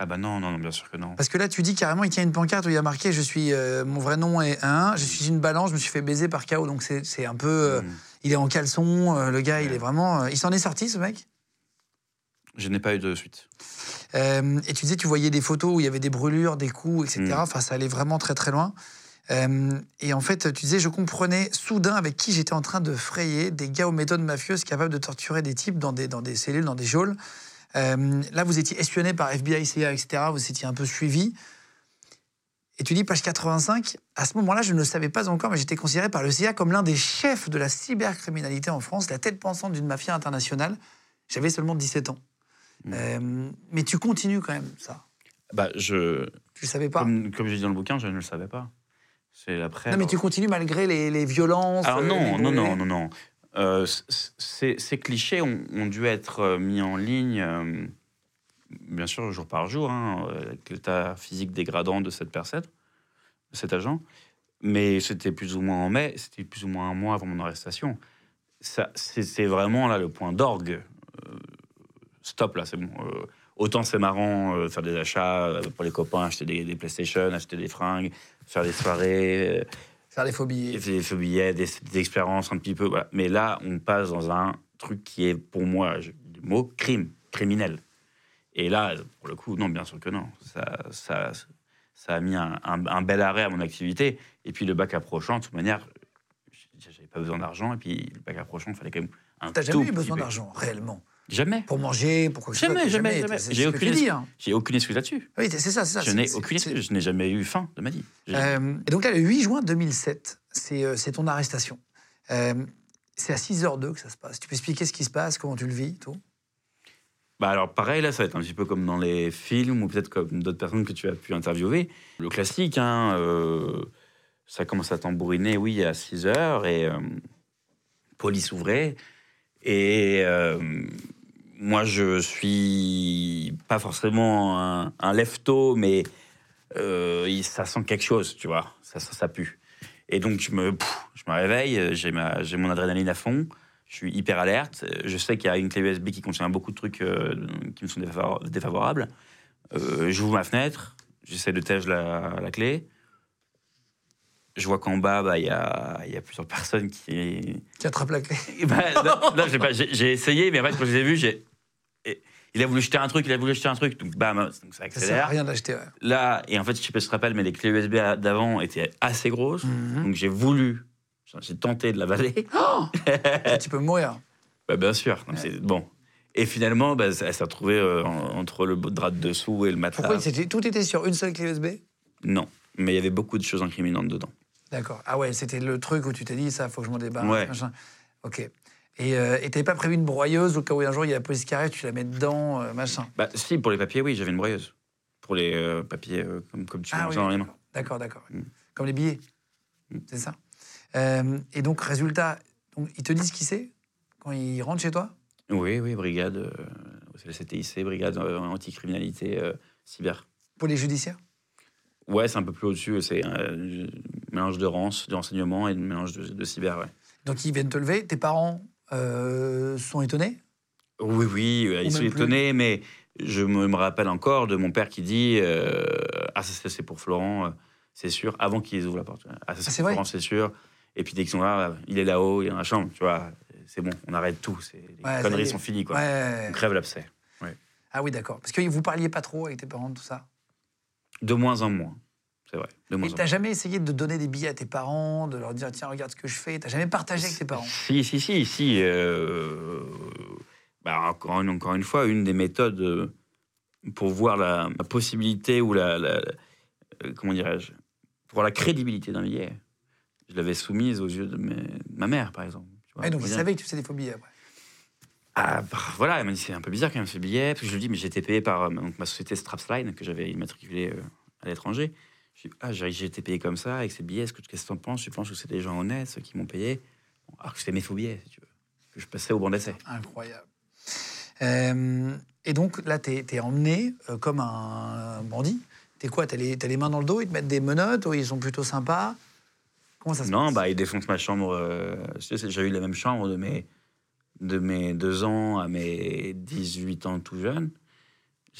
Ah bah non, non, non, bien sûr que non. Parce que là, tu dis carrément, il tient une pancarte où il y a marqué Je suis. euh, mon vrai nom est 1, je suis une balance, je me suis fait baiser par KO. Donc c'est un peu. euh, Mm. il est en caleçon, euh, le gars, il est vraiment. il s'en est sorti, ce mec? Je n'ai pas eu de suite. Et tu disais, tu voyais des photos où il y avait des brûlures, des coups, etc. Mm. Enfin, ça allait vraiment très très loin. Et en fait, tu disais, je comprenais soudain avec qui j'étais en train de frayer des gars aux méthodes mafieuses capables de torturer des types dans des, dans des cellules, dans des geôles. Euh, là, vous étiez espionné par FBI, CIA, etc. Vous étiez un peu suivi. Et tu dis, page 85, à ce moment-là, je ne le savais pas encore, mais j'étais considéré par le CIA comme l'un des chefs de la cybercriminalité en France, la tête pensante d'une mafia internationale. J'avais seulement 17 ans. Mm. Euh, mais tu continues quand même ça. Bah, je, Tu le savais pas comme, comme je dis dans le bouquin, je ne le savais pas. C'est après. Non, mais tu continues malgré les, les violences Alors euh, les non, non, non, non, non. Euh, ces clichés ont, dû être euh, mis en ligne, euh, bien sûr, jour par jour, hein, avec l'état physique dégradant de cette personne, cet agent. Mais c'était plus ou moins en mai, c'était plus ou moins un mois avant mon arrestation. C'est vraiment là le point d'orgue. Stop là, c'est bon. Autant c'est marrant faire des achats pour les copains, acheter des PlayStation, acheter des fringues, faire des soirées. Faire des phobies. des, des billets, des, des expériences un petit peu. voilà. Mais là, on passe dans un truc qui est, pour moi, le mot crime, criminel. Et là, pour le coup, non, bien sûr que non. Ça, ça, ça a mis un, un- un bel arrêt à mon activité. Et puis le bac approchant, de toute manière, j'avais pas besoin d'argent. Et puis le bac approchant, il fallait quand même un T'as jamais eu besoin d'argent, réellement? Jamais. Pour manger, pour quoi que ce soit, Jamais, jamais, J'ai aucune, hein. j'ai aucune excuse là-dessus. Oui, c'est ça, c'est ça. Je n'ai aucune excuse. Je n'ai jamais eu faim de ma vie. Euh, et donc là, le 8 juin 2007, c'est euh, c'est ton arrestation. Euh, c'est à 6h02 que ça se passe. Tu peux expliquer ce qui se passe, comment tu le vis, tout? Bah alors pareil, là, ça va être un petit peu comme dans les films ou peut-être comme d'autres personnes que tu as pu interviewer. Le classique, hein, euh, ça commence à tambouriner, oui, à 6 heures et euh, police ouvrait. Et euh, moi, je suis pas forcément un, un lève-tôt, mais euh, ça sent quelque chose, tu vois, ça, ça, ça pue. Et donc, je me, pff, je me réveille, j'ai ma- j'ai mon adrénaline à fond, je suis hyper alerte. Je sais qu'il y a une clé USB qui contient beaucoup de trucs euh, qui me sont défavor- défavorables. Euh, J'ouvre ma fenêtre, j'essaie de tège la, la clé. Je vois qu'en bas, bah, il y, a, y a plusieurs personnes qui. Qui attrape la clé. Bah, j'ai pas- j'ai j'ai essayé, mais en fait, quand je les ai vus, j'ai. Il a voulu jeter un truc, il a voulu jeter un truc, donc bam, donc ça Ça sert à accélère. rien d'acheter. ouais. Là, et en fait, je sais pas si tu te rappelles, mais les clés USB d'avant étaient assez grosses. Mhm. Donc j'ai voulu, j'ai tenté de l'avaler. Ah, tu peux mourir. Bah, bien sûr. C'est- Bon. Et finalement, bah, ça- elle s'est retrouvée euh, en- entre le drap de dessous et le matelas. Pourquoi tout était sur une seule clé USB Non. Mais il y avait beaucoup de choses incriminantes dedans. D'accord. Ah ouais, c'était le truc où tu t'es dit, ça, faut que je m'en débarrasse. Ouais. Ok. Et euh, t'avais pas prévu une broyeuse au cas où un jour il y a la police qui arrive, tu la mets dedans, euh, machin? Bah, si, pour les papiers, oui, j'avais une broyeuse. Pour les euh, papiers, euh, comme, comme tu Ah oui, dans les mains. D'accord, d'accord. Mm. Comme les billets. C'est ça. Et donc, résultat, donc, ils te disent qui c'est quand ils rentrent chez toi? Oui, oui, brigade, c'est la CTIC, brigade anticriminalité cyber. pour les judiciaires Ouais, c'est un peu plus au-dessus. C'est un mélange de rance, de renseignement et de mélange de, de cyber, ouais. Donc, ils viennent te lever. Tes parents euh, sont étonnés? Oui, oui, euh, ils sont plus. étonnés, mais je me, rappelle encore de mon père qui dit euh, Ah, ça, c'est- pour Florent, c'est sûr, avant qu'ils ouvrent la porte. Ah, ça, Ah, c'est c'est pour vrai? Florent, c'est sûr. Et puis dès qu'ils sont là, il est là-haut, il est dans la chambre, tu vois, c'est bon, on arrête tout. Les Ouais, conneries sont finies, quoi. Ouais. On crève l'abcès. Ah oui, d'accord. Parce que vous parliez pas trop avec tes parents de tout ça? De moins en moins, c'est vrai. De Et t'as jamais essayé de donner des billets à tes parents, de leur dire tiens regarde ce que je fais? T'as jamais partagé avec tes parents? Si, si, si, si. euh, bah, encore, une, encore une fois, une des méthodes euh, pour voir la, la possibilité ou la, la- euh, comment dirais-je, pour la crédibilité d'un billet, je l'avais soumise aux yeux de, mes- de ma mère, par exemple. tu vois, Ouais, donc dire, savaient que tu faisais des faux billets après. Ah, bah, voilà, elle m'a dit c'est un peu bizarre quand même ce billet. Parce que je lui dis, mais été payé par euh, donc, ma société Strapsline, que j'avais immatriculée euh, à l'étranger. Je dis, ah, j'ai été payé comme ça, avec ces billets, est-ce que qu'est-ce que tu en penses? Je pense que c'est des gens honnêtes, ceux qui m'ont payé? Bon, alors que c'était mes faux billets, si tu veux. Que je passais au banc d'essai. Incroyable. Euh, et donc là, t'es es emmené euh, comme un bandit. T'es quoi? T'as les, les mains dans le dos, ils te mettent des menottes ou ils sont plutôt sympas? Comment ça se Non, passe? bah, ils défoncent ma chambre. euh, tu J'ai eu la même chambre de mes, de mes 2 ans à mes 18 ans tout jeune.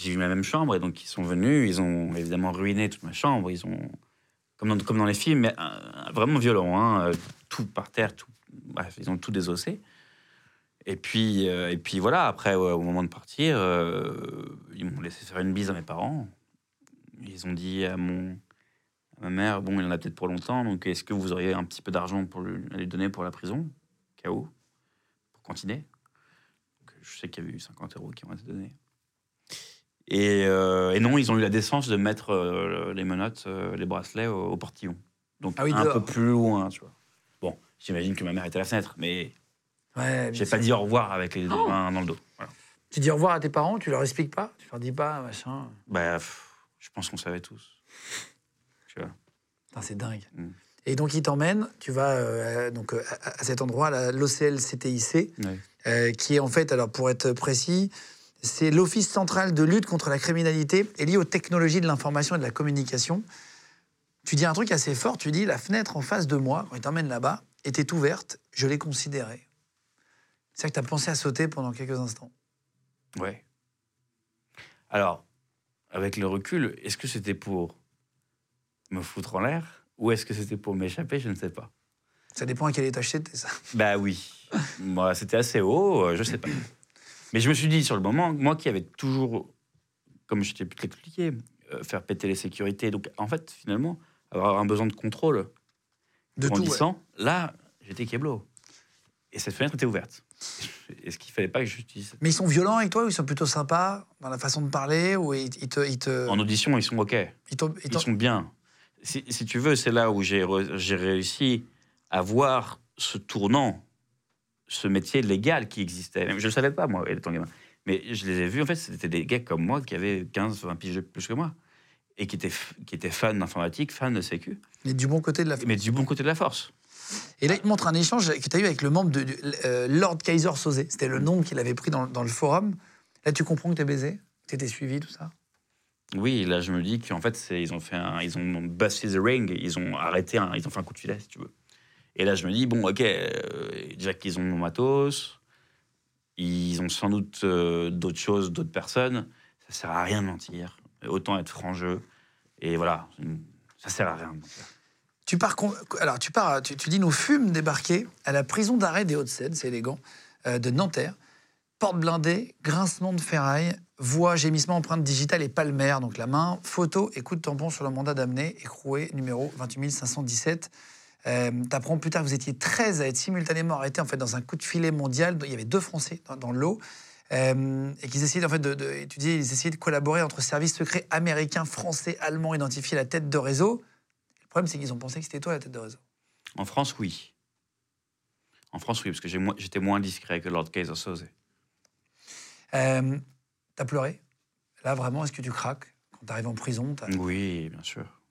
J'ai eu ma même chambre et donc ils sont venus, ils ont évidemment ruiné toute ma chambre. Ils ont, comme dans, comme dans les films, mais euh, vraiment violent, hein, euh, tout par terre, tout, bref, ils ont tout désossé. Et puis, euh, et puis voilà, après, au moment de partir, ils m'ont laissé faire une bise à mes parents. Ils ont dit à, mon, ma mère, bon, il en a peut-être pour longtemps, donc est-ce que vous auriez un petit peu d'argent pour lui, donner pour la prison, où, pour continuer? Je sais qu'il y avait eu 50 euros qui ont été donnés. Et, euh, et non, ils ont eu la décence de mettre euh, les menottes, euh, les bracelets au, au portillon. Donc Ah oui, un dehors. peu plus loin, tu vois. Bon, j'imagine que ma mère était à la fenêtre, mais Ouais, bien j'ai pas dit au revoir avec les deux Oh mains dans le dos. Voilà. Tu dis au revoir à tes parents, tu leur expliques pas Tu leur dis pas, machin. Bah, pff, Je pense qu'on savait tous. Tu vois. Putain, C'est dingue. Mm. Et donc, il t'emmène, tu vas euh, donc, à, à cet endroit, Ouais. euh, qui est en fait, alors pour être précis, c'est l'Office central de lutte contre la criminalité et lié aux technologies de l'information et de la communication. Tu dis un truc assez fort, tu dis la fenêtre en face de moi, quand il t'emmène là-bas, était ouverte, je l'ai considérée. C'est vrai que tu as pensé à sauter pendant quelques instants. Ouais. Alors, avec le recul, est-ce que c'était pour me foutre en l'air ou est-ce que c'était pour m'échapper Je ne sais pas. Ça dépend à quel étage c'était, ça. Bah oui. Moi, c'était assez haut, euh, je sais pas. Mais je me suis dit sur le moment, moi qui avais toujours, comme je t'ai pu te l'expliquer, euh, faire péter les sécurités. Donc, en fait, finalement, avoir un besoin de contrôle De ouais. grandissant, là, j'étais keblo. Et cette fenêtre était ouverte. Est-ce qu'il fallait pas que j'utilise Mais ils sont violents avec toi ou ils sont plutôt sympas dans la façon de parler ou ils, ils te, ils te, En audition, ils sont OK. ils sont bien. Si, si tu veux, c'est là où j'ai réussi à voir ce tournant, ce métier légal qui existait. Je ne le savais pas, moi, étant gamin. Mais je les ai vus, en fait, c'était des gars comme moi qui avaient 15, 20 piges plus que moi. Et qui étaient, f- qui étaient fans d'informatique, fans de sécu, mais du bon côté de la mais du bon côté de la force. Et là, il te montre un échange que tu as eu avec le membre de, euh, Lord Kaiser Sosé. C'était le nom qu'il avait pris dans, dans le forum. Là, tu comprends que tu es baisé? Tu étais suivi, tout ça? Oui, là, je me dis qu'en fait, ils ont fait un, ils ont busted the ring, ils ont arrêté, un, ils ont fait un coup de filet, si tu veux. Et là, je me dis, bon, ok, euh, déjà qu'ils ont mon matos, ils ont sans doute euh, d'autres choses, d'autres personnes, ça sert à rien de mentir. Autant être franc jeu. Et voilà, ça sert à rien de mentir. Tu pars, alors, tu, pars, tu, dis nous fûmes débarqués à la prison d'arrêt des Hauts-de-Seine, c'est élégant, euh, de Nanterre. Porte blindée, grincement de ferraille, voix, gémissement, empreinte digitale et palmaire, donc la main, photo et coup de tampon sur le mandat d'amener, écroué, numéro 28 517. Euh, T'apprends plus tard que vous étiez 13 à être simultanément arrêtés en fait, dans un coup de filet mondial. Il y avait deux Français dans, dans l'eau. Euh, et qu'ils essayaient en fait de, de étudier, ils essayaient de collaborer entre services secrets américains, français, allemands, identifier la tête de réseau. Le problème, c'est qu'ils ont pensé que c'était toi la tête de réseau. En France, oui. En France, oui, parce que j'étais moins discret que Lord Kaiser Soze. Euh, t'as pleuré? Là, vraiment, est-ce que tu craques? Quand t'arrives en prison, Oui, bien sûr.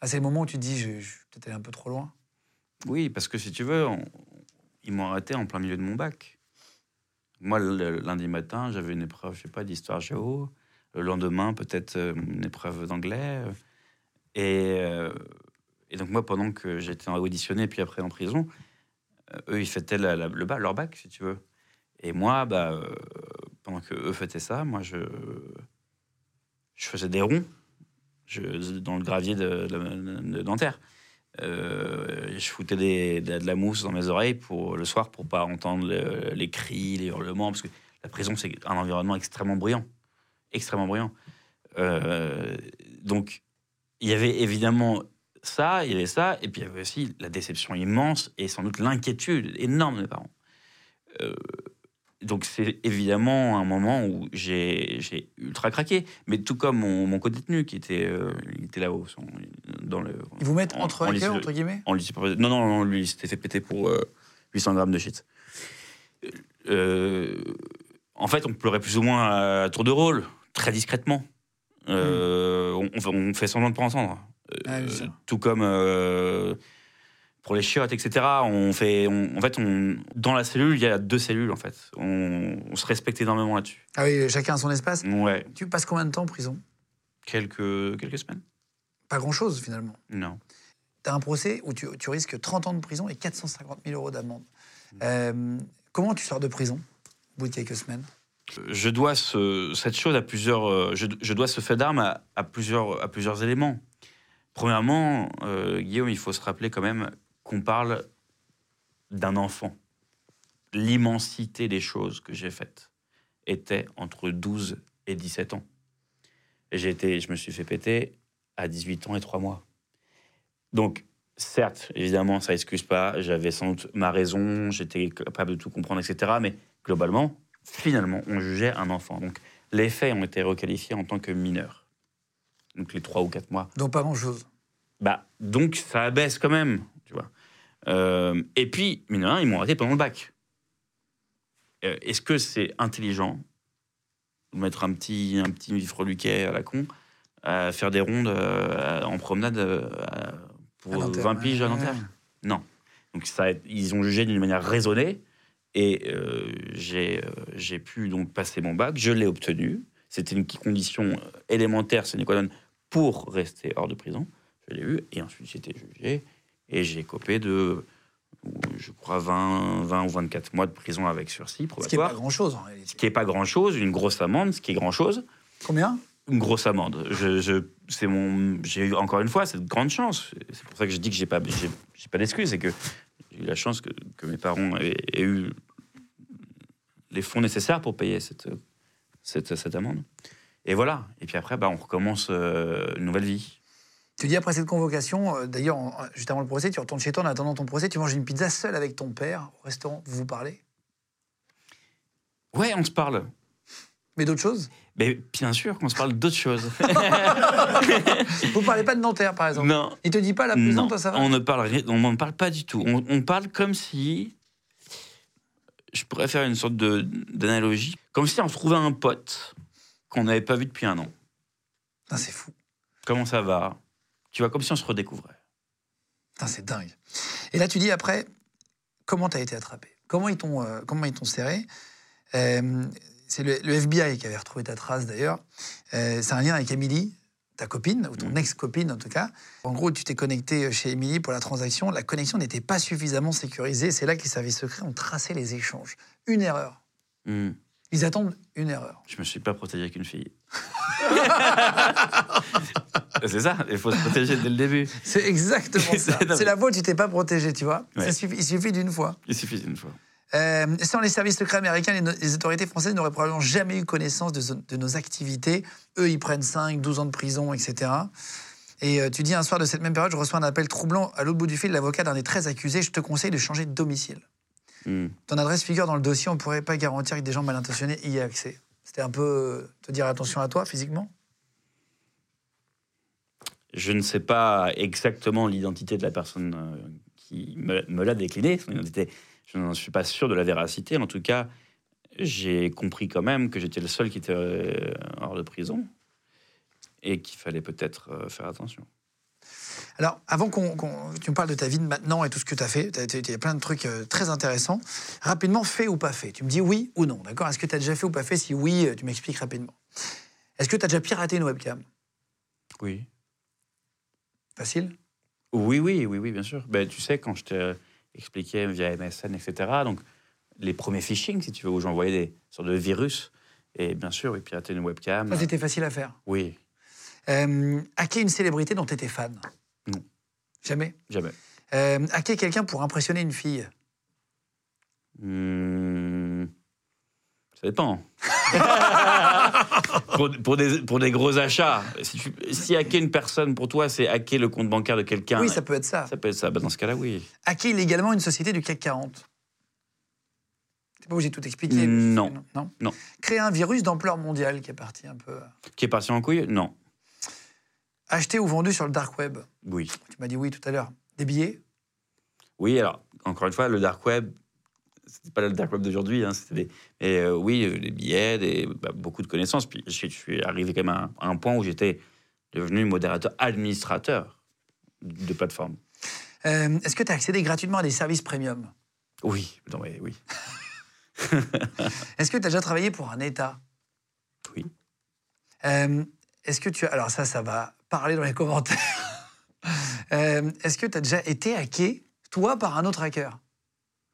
Ah, c'est le moment où tu te dis, je, je peut-être allé un peu trop loin. Oui, parce que si tu veux, ils m'ont arrêté en plein milieu de mon bac. Moi, le, lundi matin, j'avais une épreuve, je sais pas, d'histoire géo. Le lendemain, peut-être euh, une épreuve d'anglais. Et, euh, et donc, moi, pendant que j'étais auditionné, puis après en prison, euh, eux, ils fêtaient le ba- leur bac, si tu veux. Et moi, bah, pendant que eux fêtaient ça, moi, je, faisais des ronds dans le gravier de, de. Euh, je foutais de, la mousse dans mes oreilles pour le soir pour pas entendre le- les cris, les hurlements, parce que la prison c'est un environnement extrêmement bruyant, extrêmement bruyant. Euh, donc il y avait évidemment ça, il y avait ça, et puis il y avait aussi la déception immense et sans doute l'inquiétude énorme des parents. Euh, donc c'est évidemment un moment où j'ai ultra craqué, mais tout comme mon, mon co-détenu qui était, euh, il était là-haut, dans le. Ils vous mettent en- entre en lycée- entre guillemets? en lycée professionnel. Non, non, non, lui, il s'était fait péter pour euh, 800 grammes de shit. Euh, en fait, on pleurait plus ou moins à tour de rôle, très discrètement. Euh, on, on fait semblant de pas entendre. Euh, Ah, tout comme euh, pour les chiottes, etc. On fait, on- en fait, on, dans la cellule, il y a deux cellules, en fait. On, on se respecte énormément là-dessus. Ah oui, chacun a son espace. Ouais, Tu passes combien de temps en prison? Quelques, quelques semaines Pas grand-chose, finalement. Non. T'as un procès où tu, tu risques 30 ans de prison et 450 000 euros d'amende. Euh, comment tu sors de prison au bout de quelques semaines? Je dois ce- cette chose à plusieurs. euh, Je, je dois ce fait d'arme à, à plusieurs, à plusieurs éléments. Premièrement, euh, Guillaume, il faut se rappeler quand même qu'on parle d'un enfant. L'immensité des choses que j'ai faites était entre 12 et 17 ans. J'ai été, je me suis fait péter à 18 ans et 3 mois. Donc, certes, évidemment, ça excuse pas. J'avais sans doute ma raison, j'étais capable de tout comprendre, etc. Mais globalement, finalement, on jugeait un enfant. Donc, les faits ont été requalifiés en tant que mineurs. Donc, les 3 ou 4 mois. Donc pas grand-chose. Bah, donc, ça abaisse quand même. Euh, et puis, mine de rien, ils m'ont arrêté pendant le bac. Euh, Est-ce que c'est intelligent de mettre un petit, un petit freluquet à la con à faire des rondes euh, en promenade pour Nanterre, 20 piges à. Nanterre. Non. Donc ça, ils ont jugé d'une manière raisonnée et j'ai pu donc passer mon bac. Je l'ai obtenu. C'était une condition élémentaire, qua non, pour rester hors de prison. Je l'ai eu et ensuite j'ai été jugé et j'ai copé de, je crois, 20, 20 ou 24 mois de prison avec sursis Ce qui n'est probatoire. pas grand-chose en réalité. Ce qui n'est pas grand-chose, une grosse amende, ce qui est grand-chose Combien? Une grosse amende. Je, je- c'est mon, j'ai eu encore une fois cette grande chance. C'est pour ça que je dis que j'ai pas, j'ai, j'ai pas d'excuse, c'est que j'ai eu la chance que, que mes parents aient, aient eu les fonds nécessaires pour payer cette, cette, cette amende. Et voilà. Et puis après, bah, on recommence euh, une nouvelle vie. Tu dis après cette convocation, euh, d'ailleurs, en- juste avant le procès, tu retournes chez toi en attendant ton procès, tu manges une pizza seule avec ton père au restaurant, vous vous parlez? Ouais, on se parle. Mais d'autres choses? Mais bien sûr qu'on se parle d'autres choses. Vous parlez pas de Nanterre, par exemple? Non. Il te dit pas la prison, Non, toi, ça va? On ne parle, on n'en parle pas du tout. On, on parle comme si, je pourrais faire une sorte de d'analogie, comme si on se trouvait un pote qu'on n'avait pas vu depuis un an. Putain, c'est fou. Comment ça va? Tu vois, comme si on se redécouvrait. Putain, c'est dingue. Et là, tu dis après, comment tu as été attrapé? Comment ils t'ont euh, comment ils t'ont serré? Euh, C'est le, le FBI qui avait retrouvé ta trace d'ailleurs. Euh, c'est un lien avec Émilie, ta copine, ou ton Mm. ex-copine en tout cas. En gros, tu t'es connecté chez Émilie pour la transaction. La connexion n'était pas suffisamment sécurisée. C'est là que les services secrets ont tracé les échanges. Une erreur. Hmm. Ils attendent une erreur. Je me suis pas protégé avec une fille. C'est ça, il faut se protéger dès le début. C'est exactement ça. C'est- la où tu t'es pas protégé, tu vois. Ouais. Ça suffit- il suffit d'une fois. Il suffit d'une fois. Euh, sans les services secrets américains, les, no- les autorités françaises n'auraient probablement jamais eu connaissance de nos activités. Eux, ils prennent 5, 12 ans de prison, etc. Et euh, tu dis un soir de cette même période, je reçois un appel troublant à l'autre bout du fil, l'avocat d'un des 13 accusés, je te conseille de changer de domicile. Hmm. Ton adresse figure dans le dossier, on ne pourrait pas garantir que des gens mal intentionnés y aient accès. C'était un peu euh, te dire attention à toi physiquement? Je ne sais pas exactement l'identité de la personne euh, qui me, me l'a décliné, son identité. Je n'en suis pas sûr de la véracité. En tout cas, j'ai compris quand même que j'étais le seul qui était euh, hors de prison et qu'il fallait peut-être faire attention. Alors, avant qu'on, tu me parles de ta vie de maintenant et tout ce que tu as fait, il y a plein de trucs euh, très intéressants. Rapidement, fait ou pas fait? Tu me dis oui ou non, d'accord? Est-ce que tu as déjà fait ou pas fait? Si oui, euh, tu m'expliques rapidement. Est-ce que tu as déjà piraté une webcam? Oui. Facile? Oui, oui, oui, oui, bien sûr. Ben, tu sais, quand je te expliquais via MSN, etc., donc les premiers phishing, si tu veux, où j'envoyais des sortes de virus, et bien sûr, oui, pirater une webcam. Ça, c'était facile à faire. Oui, Euh, hacker une célébrité dont tu étais fan. Jamais jamais. euh, Hacker quelqu'un pour impressionner une fille? Hmm, Ça dépend. pour, pour des, pour des gros achats, si, tu, si hacker une personne pour toi, c'est hacker le compte bancaire de quelqu'un. Oui, ça peut être ça. Ça peut être ça. Ben, dans ce cas-là, oui. Hacker illégalement une société du CAC 40 T'es pas obligé de tout expliquer. Non. non. Non. Créer un virus d'ampleur mondiale qui est parti un peu. Qui est parti en couille? Non. Acheté ou vendu sur le dark web Oui. Tu m'as dit oui tout à l'heure. Des billets? Oui, alors, encore une fois, le dark web, c'était pas le dark web d'aujourd'hui, hein, c'était des... Mais euh, oui, euh, des billets, des, bah, beaucoup de connaissances. Puis je, je suis arrivé quand même à un, à un point où j'étais devenu modérateur administrateur de plateforme. Euh, Est-ce que tu as accédé gratuitement à des services premium? Oui, non, mais oui. Est-ce que tu as déjà travaillé pour un État? Oui. Euh, Est-ce que tu as... Alors ça, ça va parler dans les commentaires. Euh, Est-ce que tu as déjà été hacké, toi, par un autre hacker?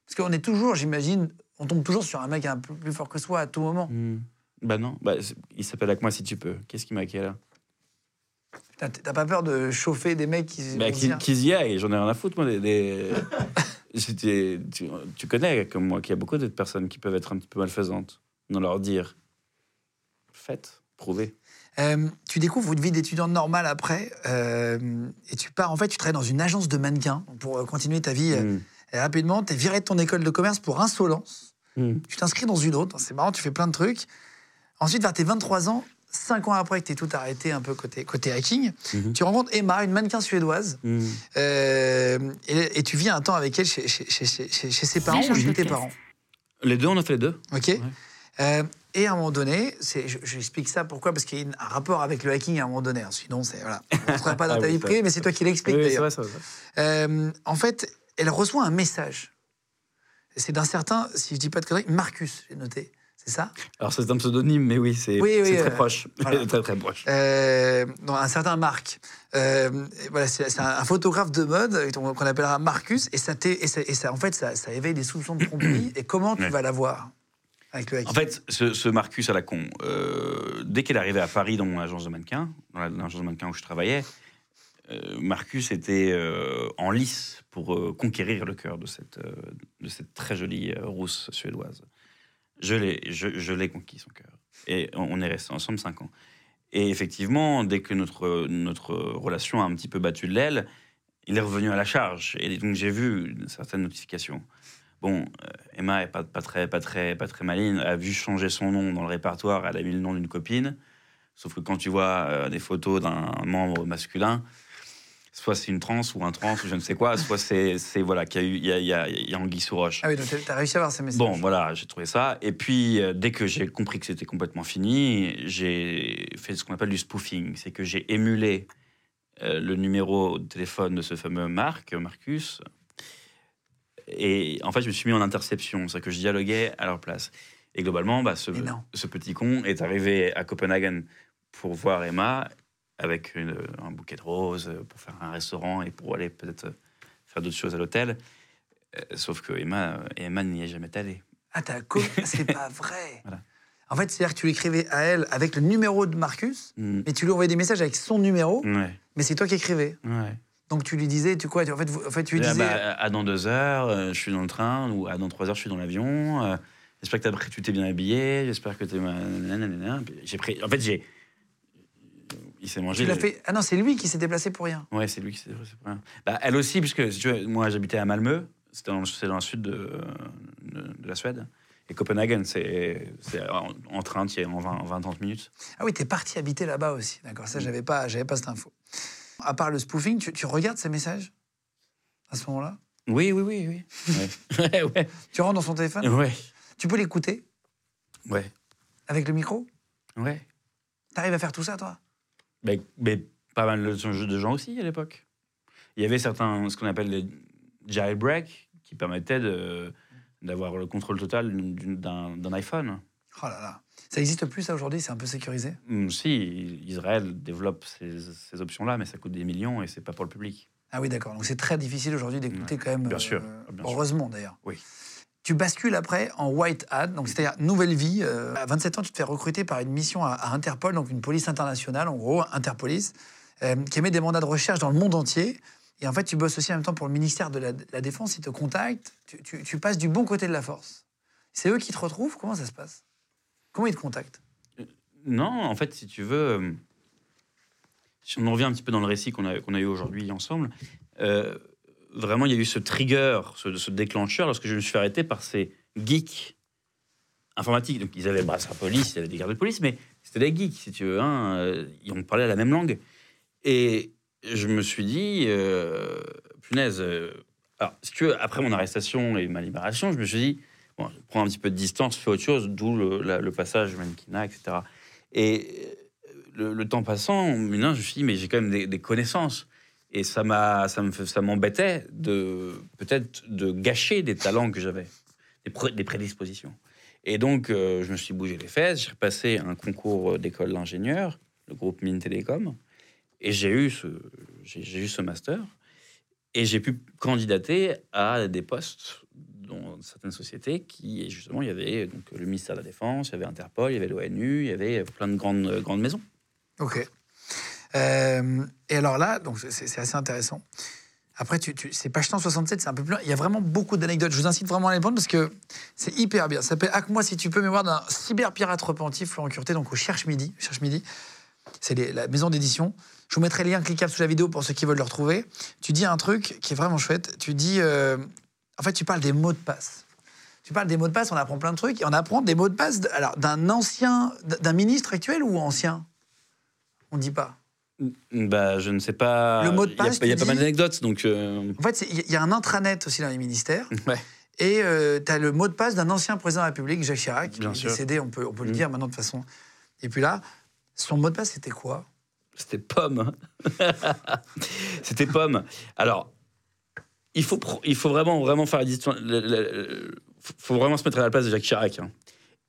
Parce qu'on est toujours, j'imagine, on tombe toujours sur un mec un peu plus fort que soi à tout moment. Hmm. Bah non, bah, il s'appelle avec moi si tu peux. Qu'est-ce qui m'a hacké là? T'as pas peur de chauffer des mecs qui... bah, qui, qui y aille, j'en ai rien à foutre, moi. Des, des- J'étais- tu, tu connais, comme moi, qu'il y a beaucoup de personnes qui peuvent être un petit peu malfaisantes dans leur dire. Faites, prouvez. Euh, tu découvres une vie d'étudiant normale après, euh, et tu pars, en fait, tu travailles dans une agence de mannequins pour euh, continuer ta vie. Hmm. Rapidement, tu es viré de ton école de commerce pour insolence. Hmm. Tu t'inscris dans une autre. C'est marrant, tu fais plein de trucs. Ensuite, vers tes 23 ans, 5 ans après que tu es tout arrêté un peu côté, côté hacking, Mhm. tu rencontres Emma, une mannequin suédoise, Hmm. euh, et, et tu vis un temps avec elle chez, chez, chez- chez- chez ses parents ou chez tes parents. Les deux, on a fait les deux. Ok Euh, et à un moment donné, j'explique ça pourquoi? Parce qu'il y a un rapport avec le hacking à un moment donné. hein. Sinon, c'est voilà, on ne serait pas dans ta vie privée, mais c'est toi qui l'expliques Oui, c'est d'ailleurs. Euh, en fait, elle reçoit un message. C'est d'un certain, si je dis pas de conneries, Marcus, j'ai noté. C'est ça? Alors c'est un pseudonyme, mais oui, c'est Oui, oui, c'est très euh, proche. voilà. très très proche. euh, non, un certain Marc. Euh, voilà, c'est un, un photographe de mode euh, qu'on appellera Marcus, et ça, t'est- et ça, et ça- en fait, ça, ça éveille des soupçons de tromperie. et comment tu Ouais. vas la voir? Avec le hacking En fait, ce, ce Marcus à la con, euh, dès qu'elle arrivait à Paris dans mon agence de mannequin, dans la- l'agence de mannequin où je travaillais, euh, Marcus était euh, en lice pour conquérir le cœur de cette, de cette très jolie rousse suédoise. Je l'ai, je, je l'ai conquis son cœur. Et on on est restés ensemble cinq ans. Et effectivement, dès que notre, notre relation a un petit peu battu de l'aile, il est revenu à la charge. Et donc j'ai vu certaines notifications. Bon, euh, Emma est pas, pas, très, pas, très, pas très maligne, a vu changer son nom dans le répertoire, elle a mis le nom d'une copine. Sauf que quand tu vois euh, des photos d'un membre masculin, soit c'est une trans ou un trans ou je ne sais quoi, soit c'est voilà qu'il y a eu il y a, il y a, il y a anguille sous roche. Ah oui, donc tu as réussi à voir ces messages. Bon, voilà, j'ai trouvé ça. Et puis, euh, dès que j'ai compris que c'était complètement fini, j'ai fait ce qu'on appelle du spoofing. C'est que j'ai émulé euh, le numéro de téléphone de ce fameux Marc, Marcus. Et en fait, je me suis mis en interception. C'est-à-dire que je dialoguais à leur place. Et globalement, bah, ce, petit con est arrivé à Copenhague pour voir Emma avec une- un bouquet de roses, pour faire un restaurant et pour aller peut-être faire d'autres choses à l'hôtel. Euh, Sauf que Emma, Emma n'y est jamais allée. Ah, t'as co- c'est pas vrai. Voilà. En fait, c'est-à-dire que tu l'écrivais à elle avec le numéro de Marcus, Mm. mais tu lui envoyais des messages avec son numéro, Ouais, mais c'est toi qui écrivais. ouais. Donc tu lui disais, tu quoi En fait, en fait tu lui Ah disais. bah, à dans deux heures, euh, je suis dans le train, ou à dans trois heures, je suis dans l'avion. euh, j'espère que tu t'es bien habillé, j'espère que t'es. J'ai pris. En fait, j'ai. Il s'est mangé. fait. Ah non, c'est lui qui s'est déplacé pour rien. Ouais, c'est lui qui s'est c'est pour rien. Bah, elle aussi, puisque si tu veux, moi j'habitais à Malmö, c'était dans, c'est dans le sud de, de, de la Suède. Et Copenhague, c'est en, en train, tu es en 20 en 20-30 minutes. Ah oui, t'es parti habiter là-bas aussi. D'accord, ça, j'avais pas, j'avais pas cette info. À part le spoofing, tu, tu regardes ces messages à ce moment-là? Oui, oui, oui. oui. Ouais, ouais. Tu rentres dans son téléphone? Ouais. Tu peux l'écouter? Ouais. avec le micro? Ouais. T'arrives à faire tout ça, toi? Mais, mais pas mal de, de gens aussi à l'époque. Il y avait certains, ce qu'on appelle les jailbreak, qui permettaient d'avoir le contrôle total d'un iPhone. Oh là là. Ça existe plus, ça, aujourd'hui? C'est un peu sécurisé? Hum, Si, Israël développe ces, ces options-là, mais ça coûte des millions et c'est pas pour le public. Ah oui, d'accord. Donc c'est très difficile aujourd'hui d'écouter quand même. Bien sûr, euh, bien sûr. heureusement, d'ailleurs. Oui. Tu bascules après en white hat, donc c'est-à-dire nouvelle vie. Euh, à 27 ans, tu te fais recruter par une mission à, à Interpol, donc une police internationale, en gros, Interpolice, euh, qui émet des mandats de recherche dans le monde entier. Et en fait, tu bosses aussi en même temps pour le ministère de la, Défense. Ils te contactent. Tu, tu- tu passes du bon côté de la force. C'est eux qui te retrouvent? Comment ça se passe? Comment ils te contactent Non, en fait, si tu veux, euh, si on en revient un petit peu dans le récit qu'on a, a eu aujourd'hui ensemble, euh, vraiment, il y a eu ce trigger, ce, déclencheur, lorsque je me suis arrêter par ces geeks informatiques. Donc, ils avaient brassard police, ils avaient des gardes de police, mais c'était des geeks, si tu veux. Hein, euh, ils ont parlé la même langue. Et je me suis dit, euh, punaise, euh, si tu veux, après mon arrestation et ma libération, je me suis dit, je prends un petit peu de distance, fais autre chose, d'où le, passage mannequinat, etc. Et euh, le, temps passant, maintenant, je me suis dit, mais j'ai quand même des, connaissances. Et ça m'a, ça me, fait- ça m'embêtait de peut-être de gâcher des talents que j'avais, des, pré- des prédispositions. Et donc, euh, je me suis bougé les fesses. J'ai repassé un concours d'école d'ingénieur, le groupe Mine Télécom, et j'ai eu ce, j'ai eu ce master. Et j'ai pu candidater à des postes certaines sociétés qui, justement, il y avait donc, le ministère de la Défense, il y avait Interpol, il y avait l'ONU, il y avait plein de grandes, grandes maisons. Ok. Euh, et alors là, donc c'est assez intéressant. Après, tu, tu, c'est page 167, c'est un peu plus. Il y a vraiment beaucoup d'anecdotes. Je vous incite vraiment à les prendre parce que c'est hyper bien. Ça s'appelle Hack-moi si tu peux, mémoire d'un cyberpirate repenti, Florent Curté, donc au Cherche Midi. Cherche Midi, c'est la maison d'édition. Je vous mettrai le lien cliquable sous la vidéo pour ceux qui veulent le retrouver. Tu dis un truc qui est vraiment chouette. Tu dis, euh, en fait, tu parles des mots de passe. Tu parles des mots de passe, on apprend plein de trucs. Et on apprend des mots de passe, de- alors d'un ancien, d'un ministre actuel ou ancien? On dit pas. Bah, je ne sais pas. Le mot de Il y a- passe, Il y a, pas mal d'anecdotes, donc. euh, En fait, il y a un intranet aussi dans les ministères. Ouais. Et tu as le mot de passe d'un ancien président de la République, Jacques Chirac, qui est décédé, on peut, on peut le Mm. dire maintenant de façon. Et puis là, son mot de passe, c'était quoi? C'était pomme. C'était pomme. Alors, il faut, il faut vraiment, vraiment faire la faut vraiment se mettre à la place de Jacques Chirac. hein.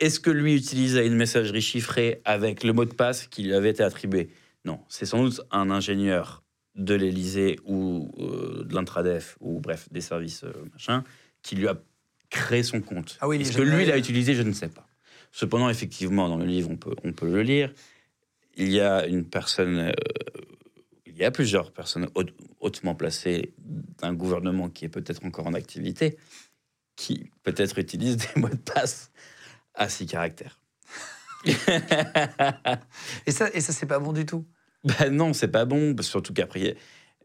Est-ce que lui utilisait une messagerie chiffrée avec le mot de passe qui lui avait été attribué? Non. C'est sans doute un ingénieur de l'Élysée ou euh, de l'Intradef, ou bref, des services euh, machin, qui lui a créé son compte. Ah oui, Est-ce que lui l'a utilisé? Je ne sais pas. Cependant, effectivement, dans le livre, on peut, on peut le lire. Il y a une personne, euh, il y a plusieurs personnes haute- hautement placées d'un gouvernement qui est peut-être encore en activité, qui peut-être utilisent des mots de passe à six caractères. Et ça, et ça c'est pas bon du tout. Ben non, c'est pas bon, surtout qu'après,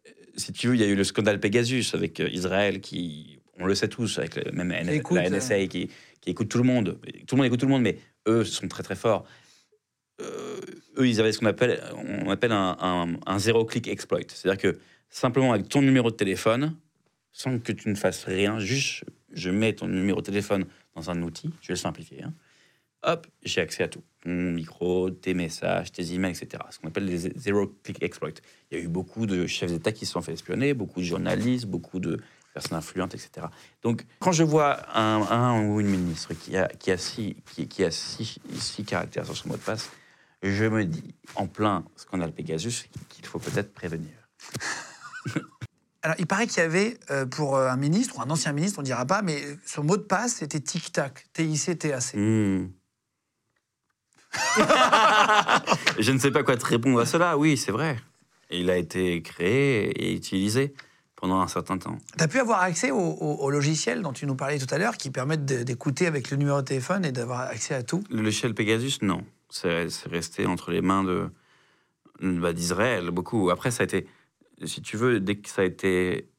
euh, si tu veux, il y a eu le scandale Pegasus avec euh, Israël qui, on le sait tous, avec le- même N- Écoute, la NSA qui, qui écoute tout le monde. Tout le monde écoute tout le monde, mais eux sont très très forts. Euh, eux, ils avaient ce qu'on appelle, on appelle un, zéro-click exploit. C'est-à-dire que simplement avec ton numéro de téléphone, sans que tu ne fasses rien, juste je mets ton numéro de téléphone dans un outil, je vais le simplifier, hein, hop, j'ai accès à tout. Ton micro, tes messages, tes emails, etc. Ce qu'on appelle les zero-click exploits. Il y a eu beaucoup de chefs d'État qui se sont fait espionner, beaucoup de journalistes, beaucoup de personnes influentes, etc. Donc, quand je vois un, ou une ministre qui a, qui a, six, qui, a six caractères sur son mot de passe, je me dis, en plein scandale Pegasus, qu'il faut peut-être prévenir. Alors, il paraît qu'il y avait, euh, pour euh, un ministre, ou un ancien ministre, on dira pas, mais son mot de passe, c'était tic-tac, T-I-C-T-A-C. Hmm. je ne sais pas quoi te répondre à cela. Oui, c'est vrai. Il a été créé et utilisé pendant un certain temps. Tu as pu avoir accès au, au- au logiciel dont tu nous parlais tout à l'heure, qui permettent d'écouter avec le numéro de téléphone et d'avoir accès à tout? Le logiciel Pegasus, non. C'est resté entre les mains bah, d'Israël, beaucoup. Après, ça a été, si tu veux, dès que ça a été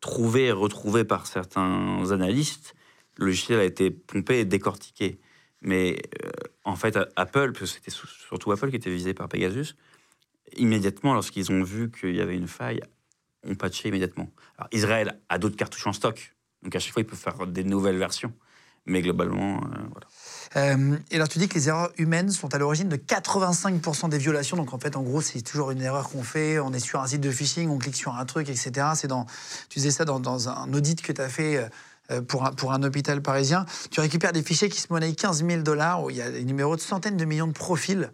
trouvé et retrouvé par certains analystes, le logiciel a été pompé et décortiqué. Mais euh, en fait, Apple, parce que c'était surtout Apple qui était visé par Pegasus, immédiatement, lorsqu'ils ont vu qu'il y avait une faille, ont patché immédiatement. Alors, Israël a d'autres cartouches en stock, donc à chaque fois, ils peuvent faire des nouvelles versions. Mais globalement, euh, voilà. Euh, et alors, tu dis que les erreurs humaines sont à l'origine de 85% des violations. Donc, en fait, en gros, c'est toujours une erreur qu'on fait. On est sur un site de phishing, on clique sur un truc, etc. C'est dans, tu disais ça dans, dans un audit que tu as fait euh, pour un, pour un hôpital parisien. Tu récupères des fichiers qui se monnaient 15 000 dollars, où il y a des numéros de centaines de millions de profils.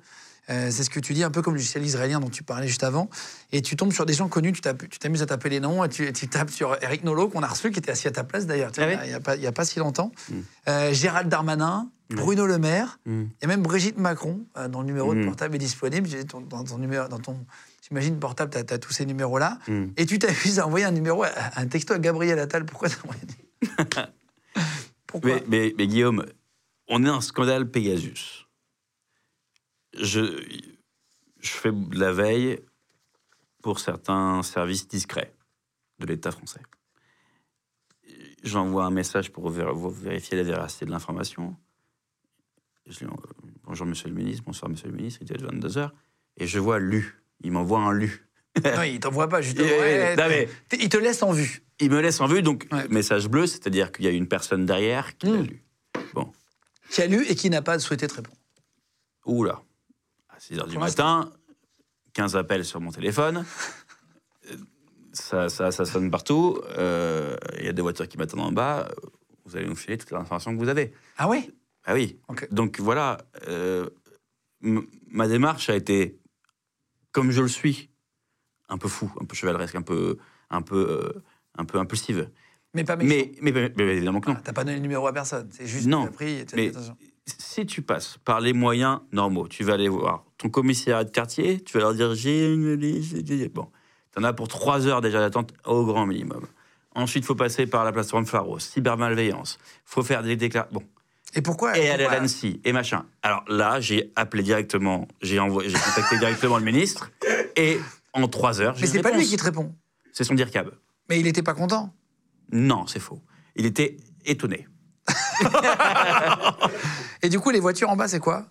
Euh, c'est ce que tu dis, un peu comme le logiciel israélien dont tu parlais juste avant. Et tu tombes sur des gens connus, tu t'amuses à taper les noms, et tu, tu tapes sur Eric Nolot, qu'on a reçu, qui était assis à ta place d'ailleurs, Ah oui il n'y a, y a pas si longtemps. Mm. Euh, Gérald Darmanin, Bruno Le Maire, Mm. a même Brigitte Macron, euh, dont le numéro de Mm. portable est disponible. Ton- Dans ton numéro, dans ton, j'imagine, portable, tu as, tous ces numéros-là. Mm. Et tu t'amuses à envoyer un numéro, à- un texto à Gabriel Attal. Pourquoi t'as envoyé Pourquoi Mais, mais- mais Guillaume, on est un scandale Pegasus. Je, je fais de la veille pour certains services discrets de l'État français. J'envoie un message pour vérifier la véracité de l'information. Je dis, euh, Bonjour Monsieur le ministre, bonsoir Monsieur le ministre, il est 22h. Et je vois lu. Il m'envoie un lu. Non, il t'envoie pas, justement. Eh, Ouais, non, mais- Il te laisse en vue. Il me laisse en vue, donc Ouais. message bleu, c'est-à-dire qu'il y a une personne derrière qui l'a Mm. lu. Bon. Qui a lu et qui n'a pas souhaité te répondre. Oula, à 6 h du matin, 15 appels sur mon téléphone. Ça, ça, ça sonne partout. euh, Il y a des voitures qui m'attendent en bas. Vous allez nous filer toutes les informations que vous avez. Ah oui? Ah oui. Ok. Donc voilà, euh, ma démarche a été, comme je le suis, un peu fou, un peu chevaleresque, un peu, un peu, euh, un peu impulsive. Mais pas. Mais, mais, mais- mais évidemment que non. Ah, T'as pas donné le numéro à personne. C'est juste Non, t'as pris et mais- si tu passes par les moyens normaux, tu vas aller voir ton commissariat de quartier, tu vas leur dire j'ai une liste. j'ai- Bon, tu en as pour trois heures déjà d'attente au grand minimum. Ensuite, il faut passer par la plateforme Pharos, cybermalveillance. Il faut faire des déclarations. Bon, Et pourquoi et aller à l'ANSI, et machin. Alors là, j'ai appelé directement, j'ai envoyé, j'ai contacté directement le ministre, et en trois heures, j'ai Mais c'est pas lui qui te répond. C'est son DIRCAB. Mais il était pas content. Non, c'est faux. Il était étonné. Et du coup, les voitures en bas, c'est quoi?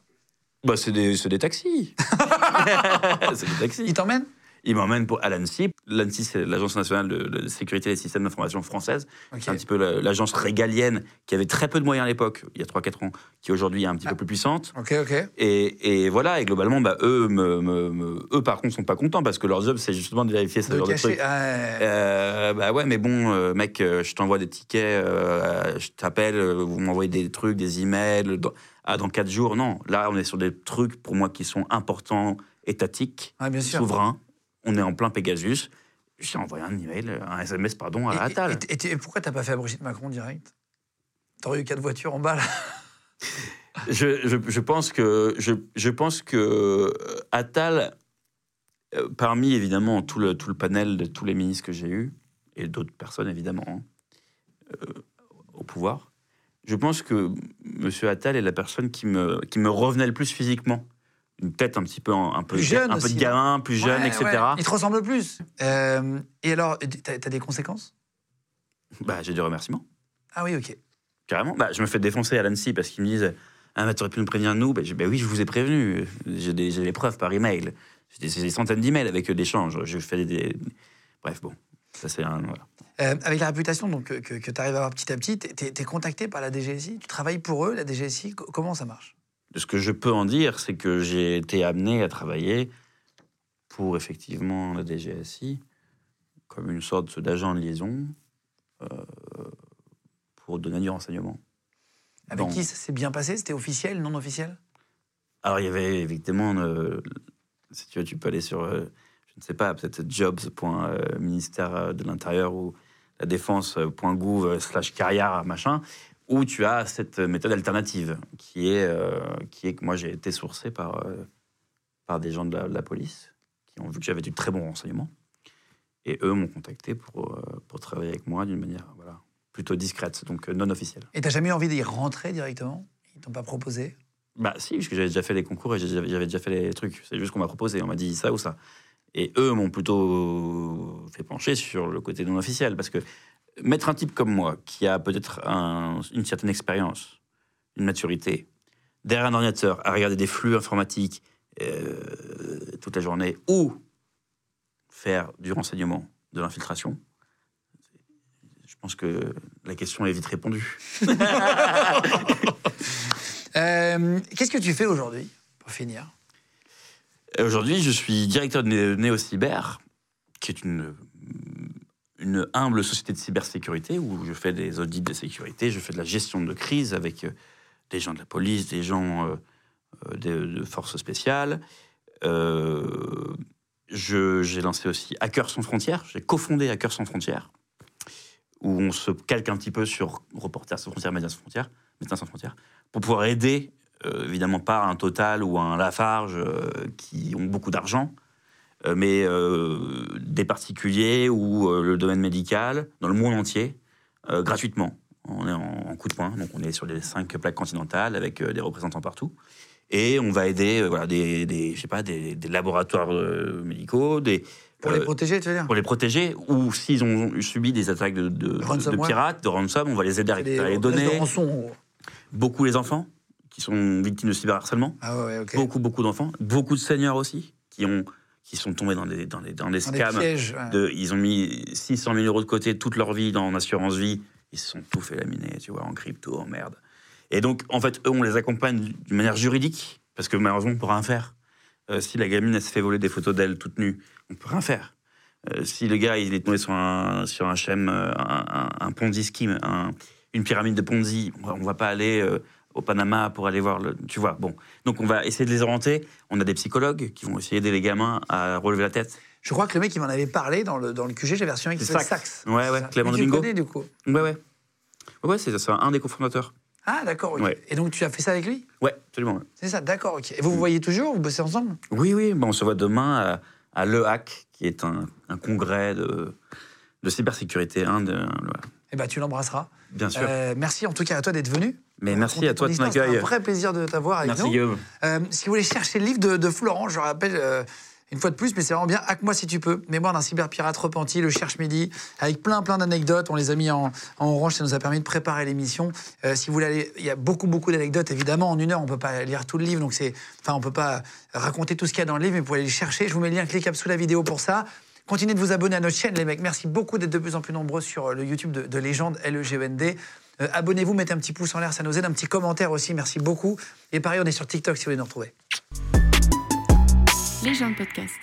Bah, c'est des, c'est des taxis. c'est des taxis. Il t'emmène Il m'emmène pour, à l'ANSI. L'ANSI, c'est l'Agence nationale de, de sécurité des systèmes d'information française. C'est un petit peu la- l'agence régalienne qui avait très peu de moyens à l'époque, il y a 3-4 ans, qui aujourd'hui est un petit peu plus puissante. Ok, ok. Et, et voilà, et globalement, bah, eux, me, me- me- eux, par contre, sont pas contents parce que leur job, c'est justement de vérifier ce De genre de cacher. trucs. ah, ouais. Euh, bah ouais, mais bon, euh, mec, euh, je t'envoie des tickets, euh, je t'appelle, vous m'envoyez des trucs, des emails. Dans, ah, dans quatre jours, non. Là, on est sur des trucs pour moi qui sont importants, étatiques, sûr. souverains. On est en plein Pegasus. J'ai envoyé un email, un SMS, pardon, à Et- Attal. Et, et- et pourquoi t'as pas fait à Brigitte Macron direct? T'aurais eu quatre voitures en bas là. je, je- je pense que je, je pense que euh, Attal, euh, parmi évidemment tout le, tout le panel de tous les ministres que j'ai eus et d'autres personnes évidemment hein, euh, au pouvoir, je pense que M. Attal est la personne qui me, qui me revenait le plus physiquement. Une tête un petit peu un peu, Plus jeune un peu aussi, de gamin, plus jeune, Ouais, etc. ouais. Il te ressemble plus. Euh, et alors, t'as as des conséquences? Bah, j'ai des remerciements. Ah oui, ok. Carrément. Bah, je me fais défoncer à l'ANSI parce qu'ils me disent Ah, mais t'aurais pu nous prévenir, nous. Bah, je Bah oui, je vous ai prévenu. J'ai des, preuves par email. J'ai des, des centaines d'emails avec eux d'échanges. Je fais des, Bref, bon. Ça, c'est un. Voilà. Euh, avec la réputation donc, que, que, tu arrives à avoir petit à petit, t'es es contacté par la DGSI Tu travailles pour eux, la DGSI Co- Comment ça marche? Ce que je peux en dire, c'est que j'ai été amené à travailler pour effectivement la DGSI comme une sorte d'agent de liaison euh, pour donner du renseignement. Avec qui ça s'est bien passé? C'était officiel, non officiel? Alors, il y avait évidemment, euh, si tu veux, tu peux aller sur, euh, je ne sais pas, peut-être jobs.ministère euh, de l'Intérieur ou la défense.gouv slash carrière, machin, où tu as cette méthode alternative qui est, euh, qui est que moi j'ai été sourcé par, euh, par des gens de la, de la police qui ont vu que j'avais du très bon renseignement. Et eux m'ont contacté pour, euh, pour travailler avec moi d'une manière voilà, plutôt discrète, donc non officielle. Et t'as jamais eu envie d'y rentrer directement? Ils t'ont pas proposé? Bah si, parce que j'avais déjà fait les concours et j'avais j'avais déjà fait les trucs. C'est juste qu'on m'a proposé, on m'a dit ça ou ça. Et eux m'ont plutôt fait pencher sur le côté non officiel, parce que mettre un type comme moi, qui a peut-être un- une certaine expérience, une maturité, derrière un ordinateur, à regarder des flux informatiques euh, toute la journée, ou faire du renseignement, de l'infiltration, je pense que la question est vite répondue. Euh, Qu'est-ce que tu fais aujourd'hui, pour finir? Aujourd'hui, je suis directeur de Né- NéoCyber, qui est une, une humble société de cybersécurité où je fais des audits de sécurité, je fais de la gestion de crise avec euh, des gens de la police, des gens euh, euh, de, forces spéciales. Euh, J'ai lancé aussi Hackers sans frontières, j'ai cofondé Hackers sans frontières, où on se calque un petit peu sur Reporters sans frontières, Médias sans frontières, Médecins sans frontières, pour pouvoir aider, euh, évidemment pas un Total ou un Lafarge qui ont beaucoup d'argent, mais euh, des particuliers ou euh, le domaine médical dans le monde entier, euh, gratuitement. On est en, en coup de poing, donc on est sur les cinq plaques continentales avec euh, des représentants partout. Et on va aider euh, voilà, des, des, je sais pas, des, des laboratoires euh, médicaux, des, Pour les euh, protéger, tu veux dire? pour les protéger, ou s'ils ont subi des attaques de, de, de Ransomware. pirates, de ransom, on va les aider à récupérer les de données. rançon. Beaucoup les enfants qui sont victimes de cyberharcèlement. Ah ouais. Beaucoup, beaucoup d'enfants. Beaucoup de seniors aussi qui, ont, qui sont tombés dans des, dans des, dans des Dans des scams. pièges. ouais. De, ils ont mis 600 000 euros de côté toute leur vie dans l'assurance vie. Ils se sont tout fait laminer, tu vois, en crypto, en merde. Et donc, en fait, eux, on les accompagne d'une manière juridique, parce que malheureusement, on ne peut rien faire. Euh, si la gamine, elle se fait voler des photos d'elle toute nue, on ne peut rien faire. Euh, si le gars, il est tombé sur un, sur un schème, euh, un, un- un Ponzi scheme, un- une pyramide de Ponzi, on ne va pas aller euh, au Panama pour aller voir le. Tu vois, bon. Donc, on va essayer de les orienter. On a des psychologues qui vont essayer d'aider les gamins à relever la tête. Je crois que le mec, il m'en avait parlé dans le, dans le QG, qui C'est s'appelle Sax. Sax. Ouais, ouais. Clément tu le Domingo. connais, du coup. Ouais, ouais. Ouais, c'est c'est un des cofondateurs. Ah, d'accord, ok. Ouais. Et donc, tu as fait ça avec lui Ouais, absolument. C'est ça, d'accord, ok. Et vous vous voyez toujours Vous bossez ensemble Oui, oui, bon, on se voit demain à, à Le Hack, qui est un, un congrès de, de cybersécurité. Hein, de, voilà. Eh ben, tu l'embrasseras. Bien sûr. Euh, merci en tout cas à toi d'être venu. Mais merci à toi de ton c'était accueil. un vrai plaisir de t'avoir avec Merci nous. Guillaume. Euh, si vous voulez chercher le livre de, de Florent, je rappelle, euh, Une fois de plus, mais c'est vraiment bien. Hack-moi si tu peux. Mémoire d'un cyberpirate repenti, le cherche midi, avec plein plein d'anecdotes. On les a mis en, orange, ça nous a permis de préparer l'émission. Euh, si vous voulez il y a beaucoup beaucoup d'anecdotes. Évidemment, en une heure, on peut pas lire tout le livre, donc c'est, enfin, on peut pas raconter tout ce qu'il y a dans le livre, mais vous pouvez aller les chercher. Je vous mets le lien cliquable sous la vidéo pour ça. Continuez de vous abonner à notre chaîne, les mecs. Merci beaucoup d'être de plus en plus nombreux sur le YouTube de, Légende, L-E-G-E-N-D. Euh, abonnez-vous, mettez un petit pouce en l'air, ça nous aide. Un petit commentaire aussi, merci beaucoup. Et pareil, on est sur TikTok si vous voulez nous retrouver. Légende Podcast.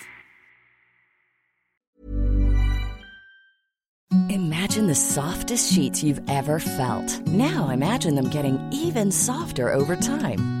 Imagine the softest sheets you've ever felt. Now imagine them getting even softer over time.